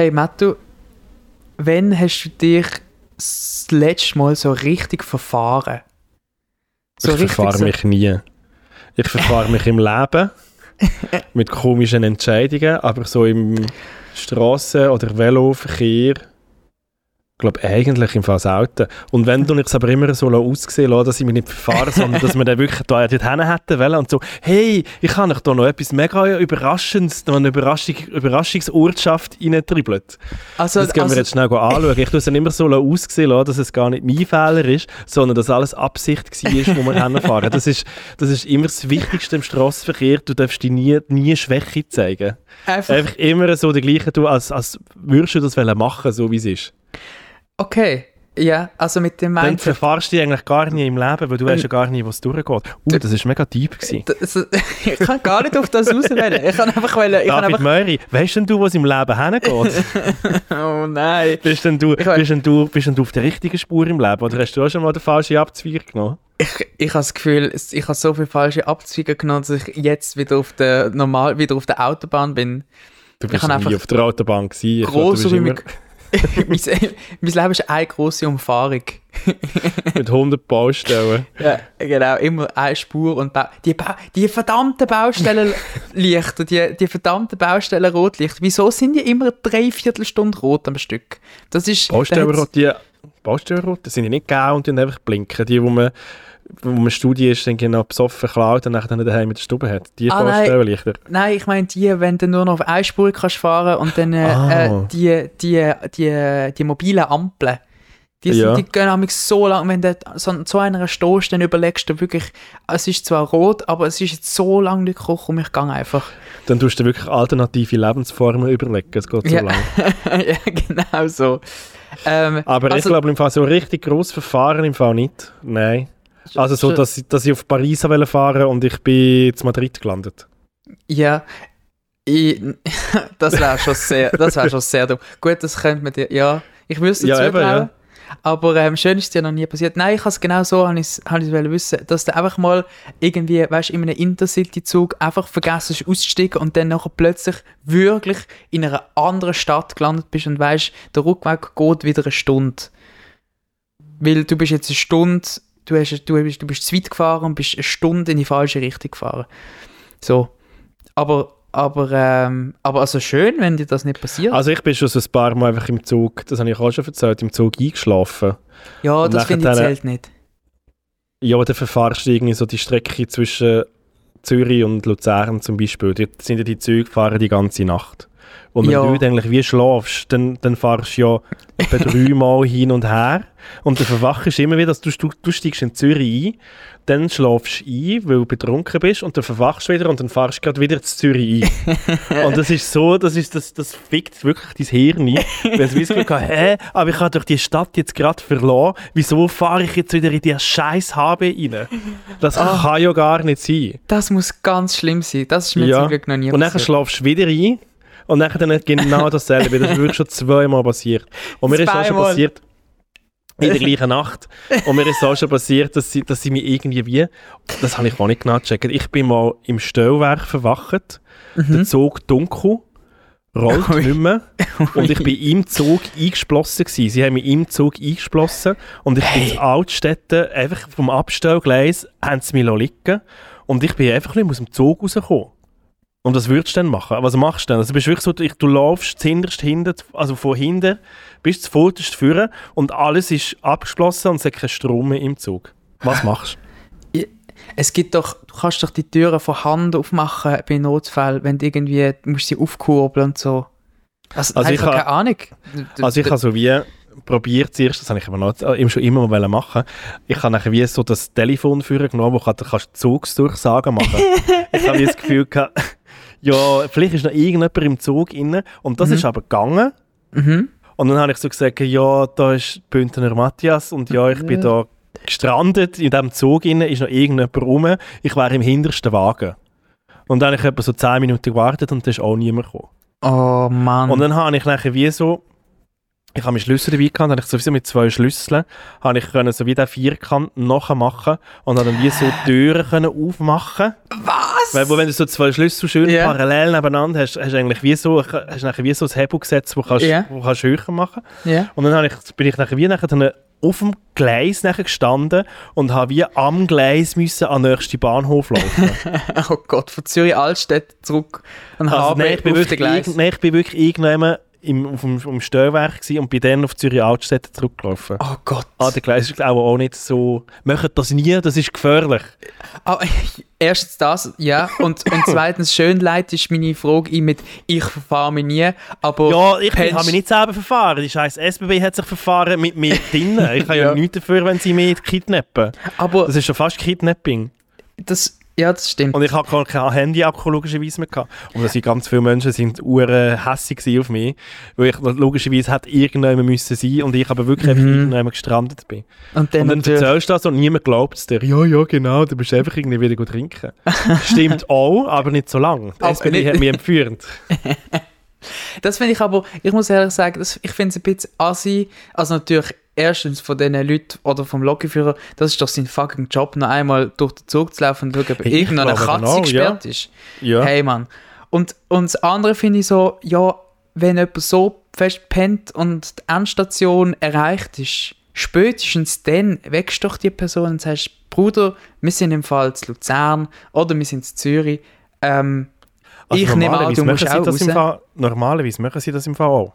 Hey Mattu, wann hast du dich das letzte Mal so richtig verfahren? So ich verfahre so mich nie. Ich verfahre mich im Leben mit komischen Entscheidungen, aber so im Straßen- oder Veloverkehr glaube eigentlich im Fall selten. Und wenn du es aber immer so aussehen lassen, dass ich mich nicht verfahre, sondern dass wir dann wirklich da dorthin hätten wollen und so, hey, ich habe euch da noch etwas mega Überraschendes, noch eine Überraschung, Überraschungsurtschaft reintribbelt. Also, das gehen also, wir jetzt schnell anschauen. Ich tue es dann immer so aussehen lassen, dass es gar nicht mein Fehler ist, sondern dass alles Absicht war, wo wir hinfahren. Das ist, das ist immer das Wichtigste im Straßenverkehr. Du darfst dir nie, nie Schwäche zeigen. Einfach, Einfach immer so die gleiche, du, als, als würdest du das machen, so wie es ist. Okay, ja, also mit dem Mindset... Dann verfahrst du dich eigentlich gar nicht im Leben, weil du weißt ja gar nicht, was durchgeht. Uh, das war mega deep. Das, ich kann gar nicht auf das auswählen. Ich kann einfach... Wollen, ich David einfach... Möri, weißt denn du, was im Leben hingeht? oh nein. Bist denn, du, bist, denn du, bist denn du auf der richtigen Spur im Leben? Oder hast du auch schon mal den falschen Abzweig genommen? Ich, ich habe das Gefühl, ich habe so viele falsche Abzweige genommen, dass ich jetzt wieder auf der, normal, wieder auf der Autobahn bin. Du bist nie auf der Autobahn gewesen. Gross immer... mein, mein Leben ist eine große Umfahrung. Mit 100 Baustellen. Ja, genau. Immer eine Spur und ba die, ba die verdammten Baustellenlichter, die, die verdammten Baustellenrotlichter. Wieso sind die immer drei Viertelstunden rot am Stück? Das ist... Baustellenrot, die... Baustellenrot, sind die nicht gau und die einfach blinken. Die, wo man wo man Studie ist, dann genau besoffen klaut und dann daheim mit der Stube hat. Die ah, Fahrstellenlichter. Nein, nein, ich meine die, wenn du nur noch auf eine Spur kannst fahren und dann äh, ah. äh, die, die, die, die mobilen Ampeln. Die, sind, ja. die gehen nämlich so lang, wenn du so, so einer stehst, dann überlegst du wirklich, es ist zwar rot, aber es ist jetzt so lange nicht gekocht und ich gehe einfach. Dann tust du wirklich alternative Lebensformen überlegen, es geht so ja. lang. ja, genau so. Ähm, aber also, ich glaube im Fall so richtig groß Verfahren im Fall nicht. Nein. Also so, dass, dass ich auf Paris fahren wollte und ich bin zu Madrid gelandet. Ja, ich, das wäre schon sehr, das wäre schon sehr dumm. Gut, das könnte man dir, ja, ich wüsste ja, eben, ja. Aber ähm, schön ist dir noch nie passiert. Nein, ich habe es genau so, habe ich es wissen, dass du einfach mal irgendwie, weißt in einem Intercity-Zug einfach vergessen hast auszusteigen und dann nachher plötzlich wirklich in einer anderen Stadt gelandet bist und weißt, der Rückweg geht wieder eine Stunde. Weil du bist jetzt eine Stunde du, hast, du, bist, du bist zu weit gefahren und bist eine Stunde in die falsche Richtung gefahren. So. Aber, aber, ähm, aber also schön, wenn dir das nicht passiert. Also ich bin schon so ein paar Mal einfach im Zug, das habe ich auch schon erzählt, im Zug eingeschlafen. Ja, und das finde ich zählt nicht. Ja, dann verfahrst du irgendwie so die Strecke zwischen Zürich und Luzern zum Beispiel. Dort sind ja die Züge fahren die ganze Nacht. Und wenn ja. du eigentlich wie schlafst, dann, dann fahrst du ja etwa dreimal hin und her. Und du verwachst immer wieder, dass du, du, du steigst in Zürich ein, dann schlafst du ein, weil du betrunken bist, und dann verwachst du wieder und dann fahrst du gerade wieder zu Zürich ein. und das ist so, das, ist, das, das fickt wirklich dein Hirn ein. Wenn du das Gefühl hast, hä, aber ich habe doch die Stadt jetzt gerade verloren, wieso fahre ich jetzt wieder in die scheiß HB rein? Das oh, kann ja gar nicht sein. Das muss ganz schlimm sein. Das ist mir ja. zum Glück noch nie Und dann schlafst du wieder ein und dann dann genau dasselbe. das ist wirklich schon zweimal passiert. Und mir ist auch schon passiert, in der gleichen Nacht. Und mir ist auch schon passiert, dass sie, dass sie mich irgendwie wie, das habe ich auch nicht genau gecheckt, ich bin mal im Stellwerk verwacht, mhm. der Zug dunkel, rollt Ui. nicht mehr und ich bin im Zug eingeschlossen gewesen. Sie haben mich im Zug eingeschlossen und ich hey. bin in Altstädten, einfach vom Abstellgleis, haben sie mich liegen und ich bin einfach nicht aus dem Zug rausgekommen. Und was würdest du dann machen? Was machst du dann? Also bist du wirklich so, du laufst zuhinterst hinten, also von hinten bis zu vorderst führen und alles ist abgeschlossen und es hat keinen Strom mehr im Zug. Was machst du? Es gibt doch, du kannst doch die Türen von Hand aufmachen bei Notfällen, wenn du irgendwie, du musst sie aufkurbeln und so. Also, also ich habe keine Ahnung. Also ich habe so wie probiert zuerst, das habe ich aber noch, äh, schon immer mal machen Ich habe nachher wie so das Telefon führen genommen, wo du kannst Zugsdurchsagen machen. ich habe das Gefühl gehabt, ja, vielleicht ist noch irgendjemand im Zug inne und das mhm. ist aber gegangen. Mhm. Und dann habe ich so gesagt, ja, da ist Bündner Matthias und ja, ich bin da gestrandet in diesem Zug inne, ist noch irgendjemand rum. Ich wäre im hintersten Wagen. Und dann habe ich etwa so 10 Minuten gewartet und da ist auch niemand gekommen. Oh Mann. Und dann habe ich nachher wie so ich habe meinen Schlüssel dabei gehabt, habe ich sowieso mit zwei Schlüsseln, habe ich so wie den Vierkant nachher machen und habe dann wie so Türen können aufmachen. Was? Weil wenn du so zwei Schlüssel schön yeah. parallel nebeneinander hast, hast du eigentlich wie so, hast nachher wie so ein Hebel gesetzt, wo kannst, yeah. wo kannst höher machen. Yeah. Und dann ich, bin ich nachher wie nachher dann auf dem Gleis nachher gestanden und habe wie am Gleis müssen an den nächsten Bahnhof laufen. oh Gott, von Zürich Altstadt zurück an also, nein, ich bin wirklich, Gleis. Nein, ich bin wirklich irgendwann im, auf dem, dem Störwerk und bin dann auf Zürich Altstadt zurückgelaufen. Oh Gott. Ah, der Gleis ist auch, auch nicht so... Macht das nie, das ist gefährlich. Oh, erstens das, ja. Und, und zweitens, schön leid ist meine Frage mit «Ich verfahre mich nie», aber... Ja, ich habe mich nicht selber verfahren. Die scheiß SBB hat sich verfahren mit mir drinnen. Ich habe ja. ja nichts dafür, wenn sie mich kidnappen. Aber... Das ist schon fast Kidnapping. Das ja, das stimmt. Und ich hatte kein Handy-Akku logischerweise mehr. Gehabt. Und dass ganz viele Menschen sind uren hässig auf mich, weil ich logischerweise hätte irgendjemand müssen sein und ich aber wirklich mhm. einfach irgendjemand gestrandet bin. Und dann, und dann erzählst du das und niemand glaubt es dir. Ja, ja, genau, du bist einfach irgendwie wieder gut trinken. Stimmt auch, aber nicht so lange. Die SPD hat mich entführt. Das finde ich aber, ich muss ehrlich sagen, das, ich finde es ein bisschen assi. Also natürlich erstens von diesen Leuten oder vom Lokführer, das ist doch sein fucking Job, noch einmal durch den Zug zu laufen und schauen, ob hey, irgendeine Katze genau, gesperrt ja. ist. Ja. Hey Mann. Und, und das andere finde ich so, ja, wenn jemand so fest pennt und die Endstation erreicht ist, spätestens dann wächst doch die Person und sagst, Bruder, wir sind im Fall zu Luzern oder wir sind zu Zürich. Ähm, also ich nehme an, du musst auch raus. Fall, Normalerweise machen sie das im Fall auch.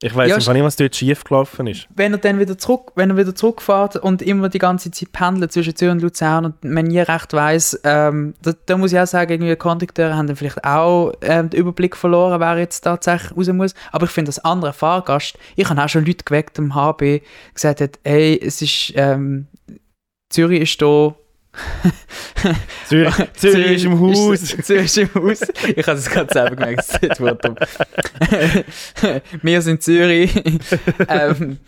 Ich weiß ja, nicht, was dort schief gelaufen ist. Wenn er dann wieder zurück, wenn er wieder zurückfährt und immer die ganze Zeit pendelt zwischen Zürich und Luzern und man nie recht weiß, ähm, da, da, muss ich auch sagen, irgendwie Kondukteure haben dann vielleicht auch ähm, den Überblick verloren, wer jetzt tatsächlich raus muss. Aber ich finde, das andere Fahrgast, ich habe auch schon Leute geweckt am HB, gesagt hat, hey, es ist, ähm, Zürich ist da Zürich, Zürich im Haus. Zürich im Haus. Ich habe es gerade selber gemerkt, das Wort Wir sind Zürich. ähm,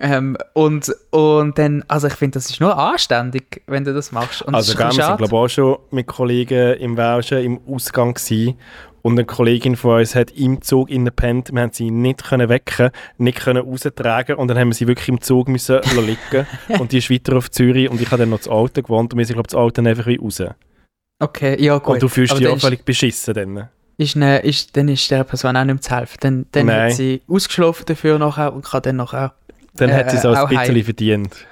ähm, und, und dann, also ich finde, das ist nur anständig, wenn du das machst. Und also, wir sind, glaube ich, auch schon mit Kollegen im Welschen im Ausgang gewesen. Und eine Kollegin von uns hat im Zug gepennt. Wir haben sie nicht können wecken, nicht können raustragen und dann haben wir sie wirklich im Zug müssen liegen. und die ist weiter auf Zürich und ich habe dann noch das Auto gewohnt und wir sind, glaube ich, das Auto einfach wie raus. Okay, ja gut. Und du fühlst dich auch völlig beschissen dann. Ist ne, ist, dann ist der Person auch nicht mehr zu helfen. Dann, dann hat sie ausgeschlafen dafür nachher und kann dann nachher Dann äh, hat sie es auch ein bisschen heim. verdient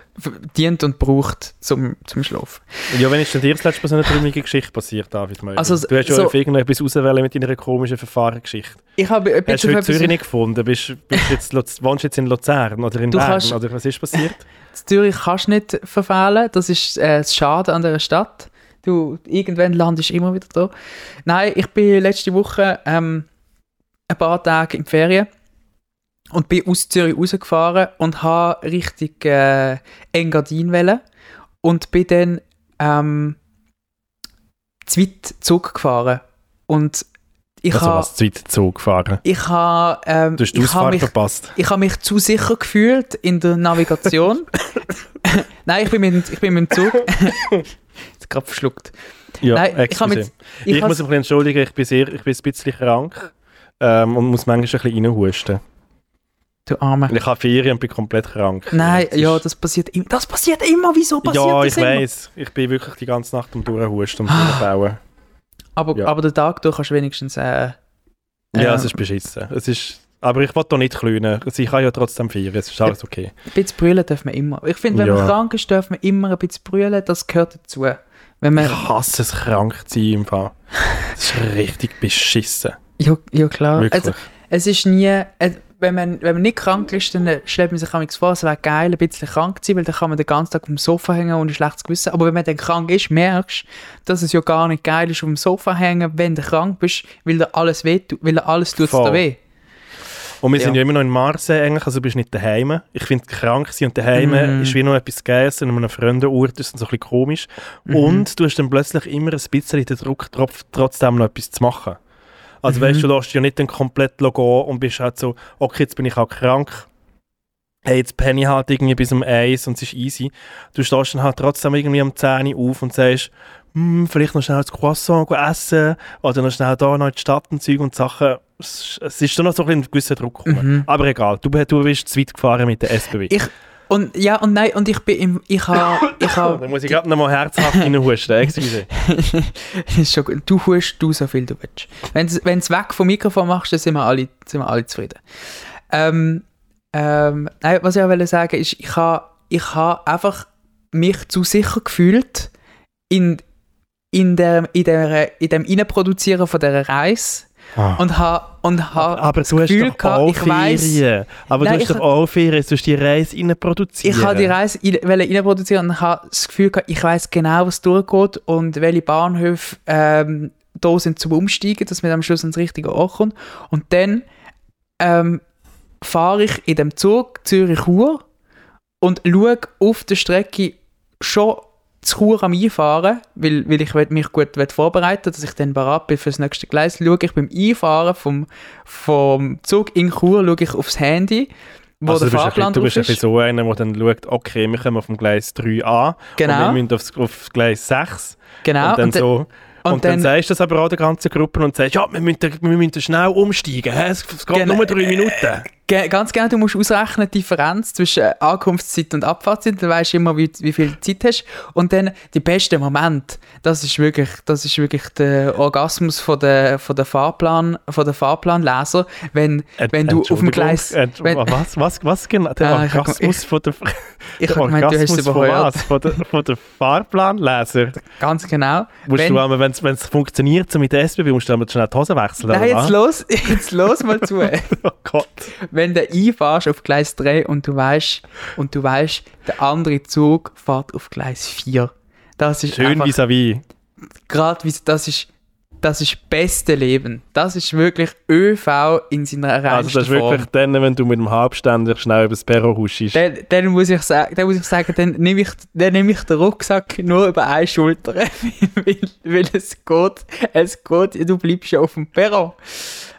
dient und braucht zum, zum Schlafen. Ja, wenn ist denn dir das letzte Mal so eine trümmige Geschichte passiert, David Möller? Also, du hast ja so, irgendetwas auswählen mit deiner komischen Verfahrengeschichte. Ich habe ein Hast du Zürich nicht gefunden? Bist, bist jetzt, wohnst du jetzt in Luzern oder in Bern? Kannst, oder was ist passiert? Zürich kannst du nicht verfehlen, das ist äh, das Schade an der Stadt. Du, irgendwann landest du immer wieder da. Nein, ich bin letzte Woche ähm, ein paar Tage in Ferien und bin aus Zürich rausgefahren und habe richtig äh, Engadin wählen und bin dann ähm, zweit Zug gefahren und ich also ha, was Zug gefahren? Ich habe ähm, du hast die Ausfahrt mich, verpasst. Ich habe mich zu sicher gefühlt in der Navigation. Nein, ich bin mit, ich bin mit dem Zug. Jetzt gerade verschluckt. Ja, Nein, ich, mit, ich, ich muss mich entschuldigen, ich bin, sehr, ich bin ein bisschen krank ähm, und muss manchmal ein bisschen reinhusten. Du Arme. Ich habe Ferien und bin komplett krank. Nein, das ja, das passiert, immer. das passiert immer. Wieso passiert ja, das immer? Ja, ich weiß. Ich bin wirklich die ganze Nacht am Durchhusten und Durchbauen. aber, ja. aber den Tag durch kannst du wenigstens... Äh, ja, es ist beschissen. Es ist, aber ich will doch nicht klönen. Also ich kann ja trotzdem feiern. Es ist alles okay. Ein bisschen brüllen dürfen wir immer. Ich finde, wenn ja. man krank ist, dürfen wir immer ein bisschen brüllen. Das gehört dazu. Wenn man ich hasse es, krank zu sein im Fall. Das ist richtig beschissen. Ja, ja klar. Also, es ist nie... Äh, wenn man, wenn man nicht krank ist, dann stellt man sich vor, es wäre geil, ein bisschen krank zu sein, weil dann kann man den ganzen Tag auf dem Sofa hängen und ein schlechtes Gewissen. Aber wenn man dann krank ist, merkst du, dass es ja gar nicht geil ist, auf dem Sofa hängen, wenn du krank bist, weil dir alles weh tut, weil dir alles tut dir weh. Und wir ja. sind ja immer noch in Marseille eigentlich, also du bist nicht daheim. Ich finde, krank sein und daheim mm. ist wie noch etwas Geiles, an einem fremden Ort ist so ein bisschen komisch. Mm. Und du hast dann plötzlich immer ein bisschen den Druck, trotzdem noch etwas zu machen. Also mhm. weißt du, du lässt ja nicht dann komplett gehen und bist halt so, okay, jetzt bin ich auch krank. Hey, jetzt penne ich halt irgendwie bis um eins und es ist easy. Du stehst dann halt trotzdem irgendwie um 10 Uhr auf und sagst, hm, vielleicht noch schnell das Croissant essen oder noch schnell da noch in die Stadt und Zeug und Sachen. Es, ist dann noch so ein, gewisser Druck gekommen. Mhm. Aber egal, du, du bist zu weit gefahren mit der SBW. Ich, Und ja, und nein, und ich bin im, ich habe, ich habe... da muss ich gerade nochmal herzhaft reinhusten, excuse. ist schon gut. Du hust du so viel du willst. Wenn du es weg vom Mikrofon machst, dann sind wir alle, sind wir alle zufrieden. Ähm, ähm, nein, was ich auch will sagen ist, ich habe ich ha einfach mich zu sicher gefühlt in, in, der, in, der, in dem Innenproduzieren von dieser Reise Ah. Und habe und ha aber du hast Gefühl gehabt, auch Ferien. Aber nein, du hast doch auch Ferien, du hast die Reise rein produzieren. Ich habe die Reise rein produzieren und habe das Gefühl gehabt, ich weiß genau, was durchgeht und welche Bahnhöfe ähm, da sind zum Umsteigen, dass man am Schluss ans richtige Ort kommt. Und dann ähm, fahre ich in dem Zug Zürich-Chur und schaue auf der Strecke schon zu Chur am Einfahren, weil, weil ich mich gut vorbereiten dass ich dann bereit bin für das nächste Gleis, schaue ich beim Einfahren vom, vom Zug in Chur schaue ich aufs Handy, wo also der du Fahrplan bist, Du bist ein so einer, der dann schaut, okay, wir kommen auf dem Gleis 3a genau. und wir müssen aufs, auf Gleis 6 genau. und dann und so und, und dann, dann, sagst du das aber auch der ganzen Gruppe und sagst, ja, wir müssen, wir müssen schnell umsteigen, es, geht nur drei Minuten. Ge ganz genau, du musst ausrechnen die Differenz zwischen Ankunftszeit und Abfahrtszeit, dann weißt du immer, wie, wie viel Zeit hast. Und dann die besten Moment, das ist wirklich, das ist wirklich der Orgasmus von der, von der Fahrplan, von der Fahrplanleser, wenn, äh, wenn du auf dem Gleis... Äh, wenn, was, was, was genau? Der ah, Orgasmus ich, von der... Ich habe gemeint, du hast es überhört. Von, der, von der Fahrplanleser? Ganz genau. Musst wenn, du, wenn es funktioniert, so mit der SBB, musst du dann schnell die Hose wechseln. Nein, jetzt los, jetzt los mal zu. oh Gott wenn du einfahrst auf Gleis 3 und du weißt, und du weißt, der andere Zug fährt auf Gleis 4. Das ist Schön vis-à-vis. Gerade wie das ist das ist das beste Leben. Das ist wirklich ÖV in seiner reinsten Also das ist wirklich dann, wenn du mit dem Halbständer schnell über das Perro huschst. Dann, dann, muss ich sagen, dann muss ich sagen, dann nehme ich, dann nehme ich den Rucksack nur über eine Schulter, weil, weil es geht, es geht, du bleibst ja auf dem Perro.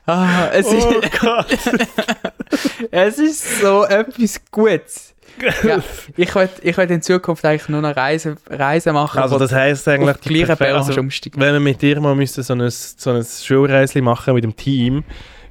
Ah, es, oh ist, es ist so etwas Gutes. Ja, ich will, ich will in Zukunft eigentlich nur noch Reisen, Reisen machen. Also das heisst eigentlich, die gleiche also, wenn wir mit dir mal müssen so ein, so ein Schulreisli machen mit dem Team,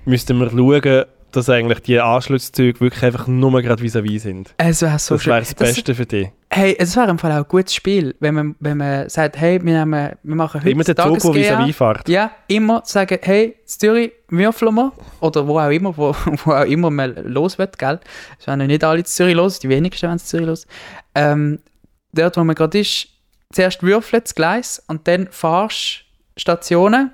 müssten wir schauen, dass eigentlich die Anschlusszüge wirklich einfach nur gerade vis-à-vis sind. Es wäre so Das wäre das Beste für dich. Hey, es wäre im Fall auch ein gutes Spiel, wenn man, wenn man sagt, hey, wir, nehmen, wir machen heute Immer der Zug, der vis-à-vis fährt. Ja, immer sagen, hey, Zürich würfeln wir, oder wo auch immer, wo, wo auch immer man los wird, gell? Es werden nicht alle in Zürich los, die wenigsten werden in Zürich los. Ähm, dort, wo man gerade ist, zuerst würfeln das Gleis und dann fahrst Stationen,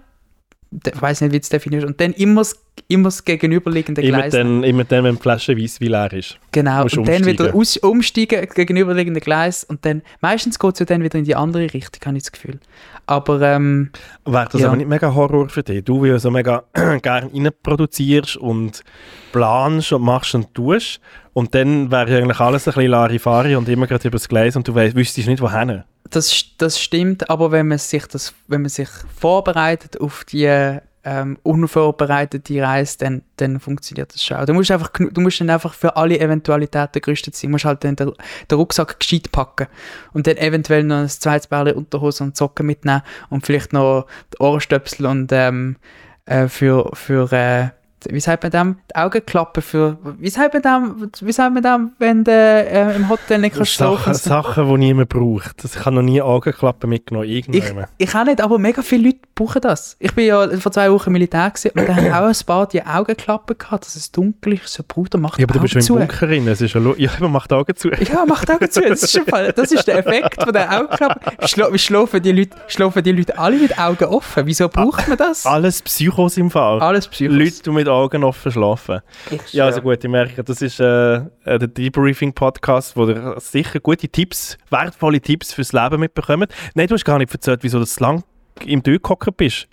ich weiß nicht, wie es definiert und dann immer das, immer das gegenüberliegende Gleis. Immer dann, immer dann, wenn die Flasche wie leer ist. Genau, und dann wieder aus, umsteigen, gegenüberliegende Gleis und dann, meistens geht es ja dann wieder in die andere Richtung, habe ich das Gefühl. Aber, ähm, Wäre das ja. aber nicht mega Horror für dich? Du, wie so mega gerne produzierst und planst und machst und tust und dann wäre eigentlich alles ein bisschen Larifari und immer gerade über das Gleis und du weißt, wüsstest nicht, wohin das, das stimmt, aber wenn man sich das, wenn man sich vorbereitet auf die ähm, unvorbereitete Reise, dann, dann funktioniert das schon. Du musst, einfach, du musst dann einfach für alle Eventualitäten gerüstet sein. Du musst halt dann den, den Rucksack gescheit packen und dann eventuell noch ein zweites Bärchen Unterhose und Socken mitnehmen und vielleicht noch Ohrstöpsel und ähm, äh, für, für äh, wie sagt man dem, die Augenklappe für, wie sagt man dem, wie sagt man dem, wenn du äh, im Hotel nicht kannst Sachen, Sachen, die niemand braucht. Das, ich habe noch nie Augenklappen mitgenommen. Ich, ich auch nicht, aber mega viele Leute brauchen das. Ich bin ja vor zwei Wochen Militär gewesen, und da haben auch ein paar die Augenklappen gehabt, dass es dunkel ist, so Bruder macht Ja, aber du bist im Bunker drin, es ist ja, ja, man macht Augen zu. Ja, macht Augen zu, das ist, Fall, das ist der Effekt von der Augenklappe. Schla schlafen, die Leute, schlafen die Leute alle mit Augen offen, wieso braucht man das? Alles Psychos im Fall. Alles Psychos. Leute, die mit Augen offen schlafen. Ja, also gut, ich merke, das ist äh, äh, der Debriefing-Podcast, wo ihr sicher gute Tipps, wertvolle Tipps fürs Leben mitbekommt. Nein, du hast gar nicht erzählt, wieso du so lange im Tür gehockt bist.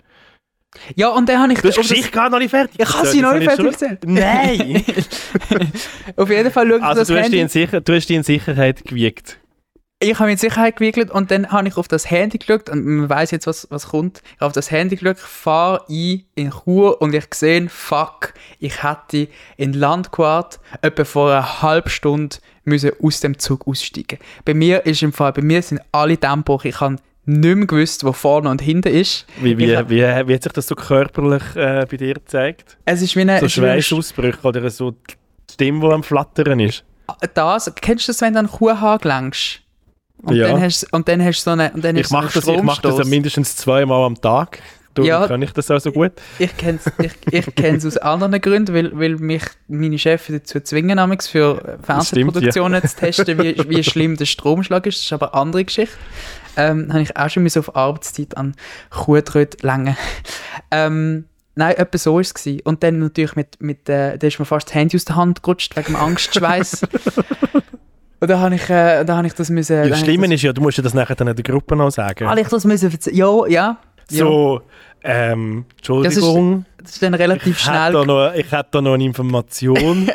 Ja, und dann habe ich... Du hast die Geschichte gar noch nicht fertig Ich habe sie noch nicht fertig erzählt. Nein! Auf jeden Fall schaut also das du hast, Handy. Sicher, du hast die in Sicherheit gewiegt ich habe mich in Sicherheit gewickelt und dann habe ich auf das Handy geschaut und man weiß jetzt, was, was kommt. Ich habe auf das Handy geschaut, fahre ein in Chur und ich sehe, fuck, ich hätte in Landquart etwa vor einer halben Stunde müssen aus dem Zug aussteigen. Bei mir ist im Fall, bei mir sind alle Tempo, ich habe nicht mehr gewusst, wo vorne und hinten ist. Wie, wie, hab, wie, wie, hat sich das so körperlich äh, bei dir gezeigt? Es ist wie eine... So Schweißausbrüche oder so die Stimme, die am Flattern ist? das, kennst du das, wenn du einen Kuhhahn längst? Und, Ja. dann hast, und dann hast du so eine, und dann Ich so mache einen das, ich mach das ja mindestens zweimal am Tag. Du Ja. kann ich das auch so gut. Ich kenne es ich, ich kenn's aus anderen Gründen, weil, weil mich meine Chefin dazu zwingen, für Fernsehproduktionen zu testen, wie, wie schlimm der Stromschlag ist. Das ist aber eine andere Geschichte. Ähm, habe ich auch schon auf Arbeitszeit an Kuhtröt längen. Ähm, nein, etwa so war es. Und dann natürlich mit, mit äh, da ist mir fast das Handy aus der Hand gerutscht, wegen dem Angstschweiß. Und da habe ich, äh, da habe ich das müssen... ich Schlimme das, ist ja, du musst ja das nachher dann in der Gruppe noch sagen. Habe ich das müssen? Ja, ja. ja. So, ähm, Entschuldigung, Das ist dann relativ ich, hätte schnell da noch, ich hätte da noch eine Information.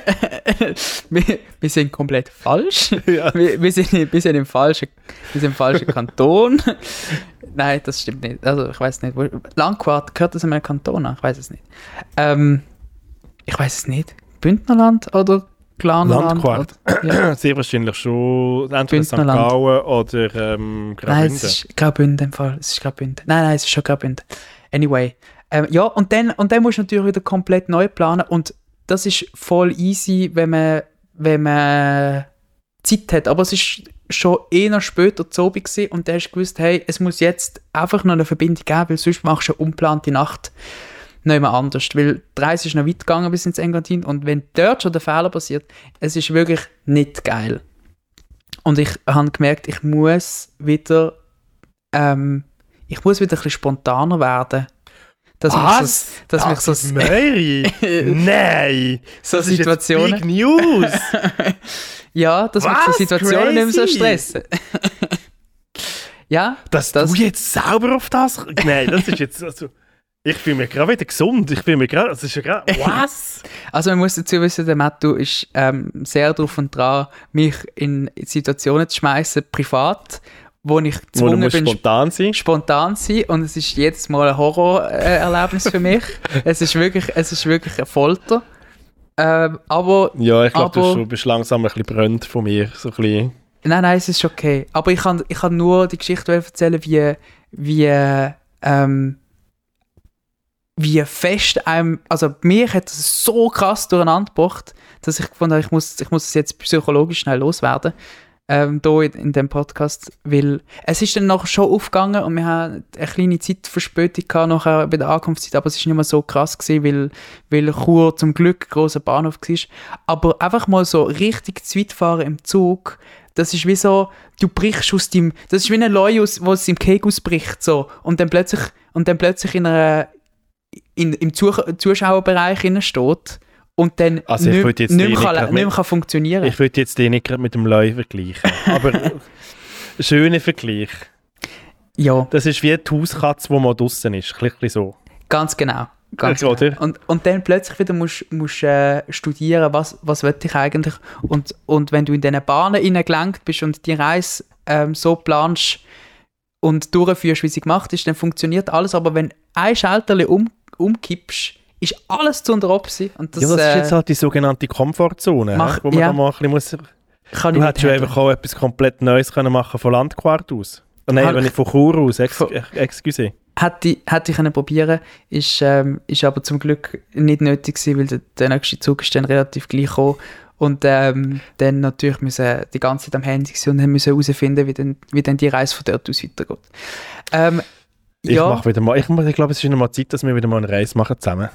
wir, wir sind komplett falsch. ja. Wir, wir, sind, wir, sind im falschen, wir sind im falschen Kanton. Nein, das stimmt nicht. Also ich weiß nicht. wo- Langquart, gehört das in einem Kanton an? Ich weiß es nicht. Ähm, ich weiß es nicht. Bündnerland oder Glarnerland? Landquart. Oder- Ja. Sehr wahrscheinlich schon entweder St. Bündnerland. Gallen oder ähm, Nein, Graubünden. es ist Graubünden im Fall. Es ist Graubünden. Nein, nein, es ist schon Graubünden. Anyway. Ähm, ja, und dann, und dann musst du natürlich wieder komplett neu planen und das ist voll easy, wenn man, wenn man Zeit hat. Aber es ist schon eher später zu gewesen und dann hast du gewusst, hey, es muss jetzt einfach noch eine Verbindung geben, weil sonst machst du eine unplante Nacht nicht mehr anders. Weil die Reise ist noch weit gegangen bis ins Engadin und wenn dort schon der Fehler passiert, es ist wirklich nicht geil. Und ich habe gemerkt, ich muss wieder, ähm, ich muss wieder ein bisschen spontaner werden. Dass Was? so, dass mich so, Mary? Nein! so Das ist Situationen, Big News! ja, dass mich so? Situationen nicht mehr so Crazy. stressen. ja, Dass Das- du jetzt selber auf das... Nein, das ist jetzt... Also, ich fühle mich gerade wieder gesund. Ich fühle mich gerade... Das ist ja gerade... Was? also man muss dazu wissen, der Mattu ist ähm, sehr drauf und dran, mich in Situationen zu schmeißen, privat, wo ich Wo gezwungen musst bin, spontan sein. spontan sein und es ist jedes Mal ein Horrorerlebnis für mich. es ist wirklich, es ist wirklich eine Folter. Ähm, aber Ja, ich glaube, du bist langsam ein bisschen brennt von mir. So ein bisschen... nein, nein, es ist okay. Aber ich kann, ich kann nur die Geschichte erzählen, wie, wie, ähm, wie fest einem, also mich hat es so krass durcheinander gebracht, dass ich gefunden habe, ich muss, ich muss es jetzt psychologisch schnell loswerden. Ähm, hier in, in dem Podcast, weil es ist dann nachher schon aufgegangen und wir haben eine kleine Zeitverspätung gehabt nachher bei der Ankunftszeit, aber es ist nicht mehr so krass gewesen, weil, weil Chur zum Glück ein grosser Bahnhof war. Aber einfach mal so richtig zu weit fahren im Zug, das ist wie so, du brichst aus dem, das ist wie ein Leu, wo aus dem Keg ausbricht, so. Und dann plötzlich, und dann plötzlich in einer, in, im Zu Zuschauerbereich steht und dann Also ich nicht, nicht, mehr, nicht kann, gerade nicht mehr mit- funktionieren Ich würde jetzt den nicht mit dem Leu vergleichen. Aber... Schöner Vergleich. Ja, Das ist wie die Hauskatze, die mal draußen ist. Ein bisschen so. ganz genau. Ganz Ja, genau. Und, und dann plötzlich wieder musst du äh, studieren, was, was will ich eigentlich. Und, und wenn du in diesen Bahnen hineingelenkt bist und die Reise ähm, so planst und durchführst, wie sie gemacht ist, dann funktioniert alles. Aber wenn ein Schalterchen um, umkippst, ist alles zu unter Opsi. Und das, ja, das ist äh, jetzt halt die sogenannte Komfortzone, mach- wo man ja. da mal ein bisschen muss... kann Du hättest handeln. einfach auch etwas komplett Neues können machen von Landquart aus. Oh, nein, wenn ich von Chur aus, ex Von- excuse. Hätte ich, hätte ich können probieren ist, ähm, ist aber zum Glück nicht nötig gewesen, weil der, der nächste Zug ist dann relativ gleich gekommen. Und ähm, dann natürlich müssen die ganze Zeit am Handy sein und müssen herausfinden, wie denn, wie denn die Reise von dort aus weitergeht. Ähm, Ich ja, mache wieder mal, ich, ich glaube, es ist wieder mal Zeit, dass wir wieder mal eine Reise machen zusammen.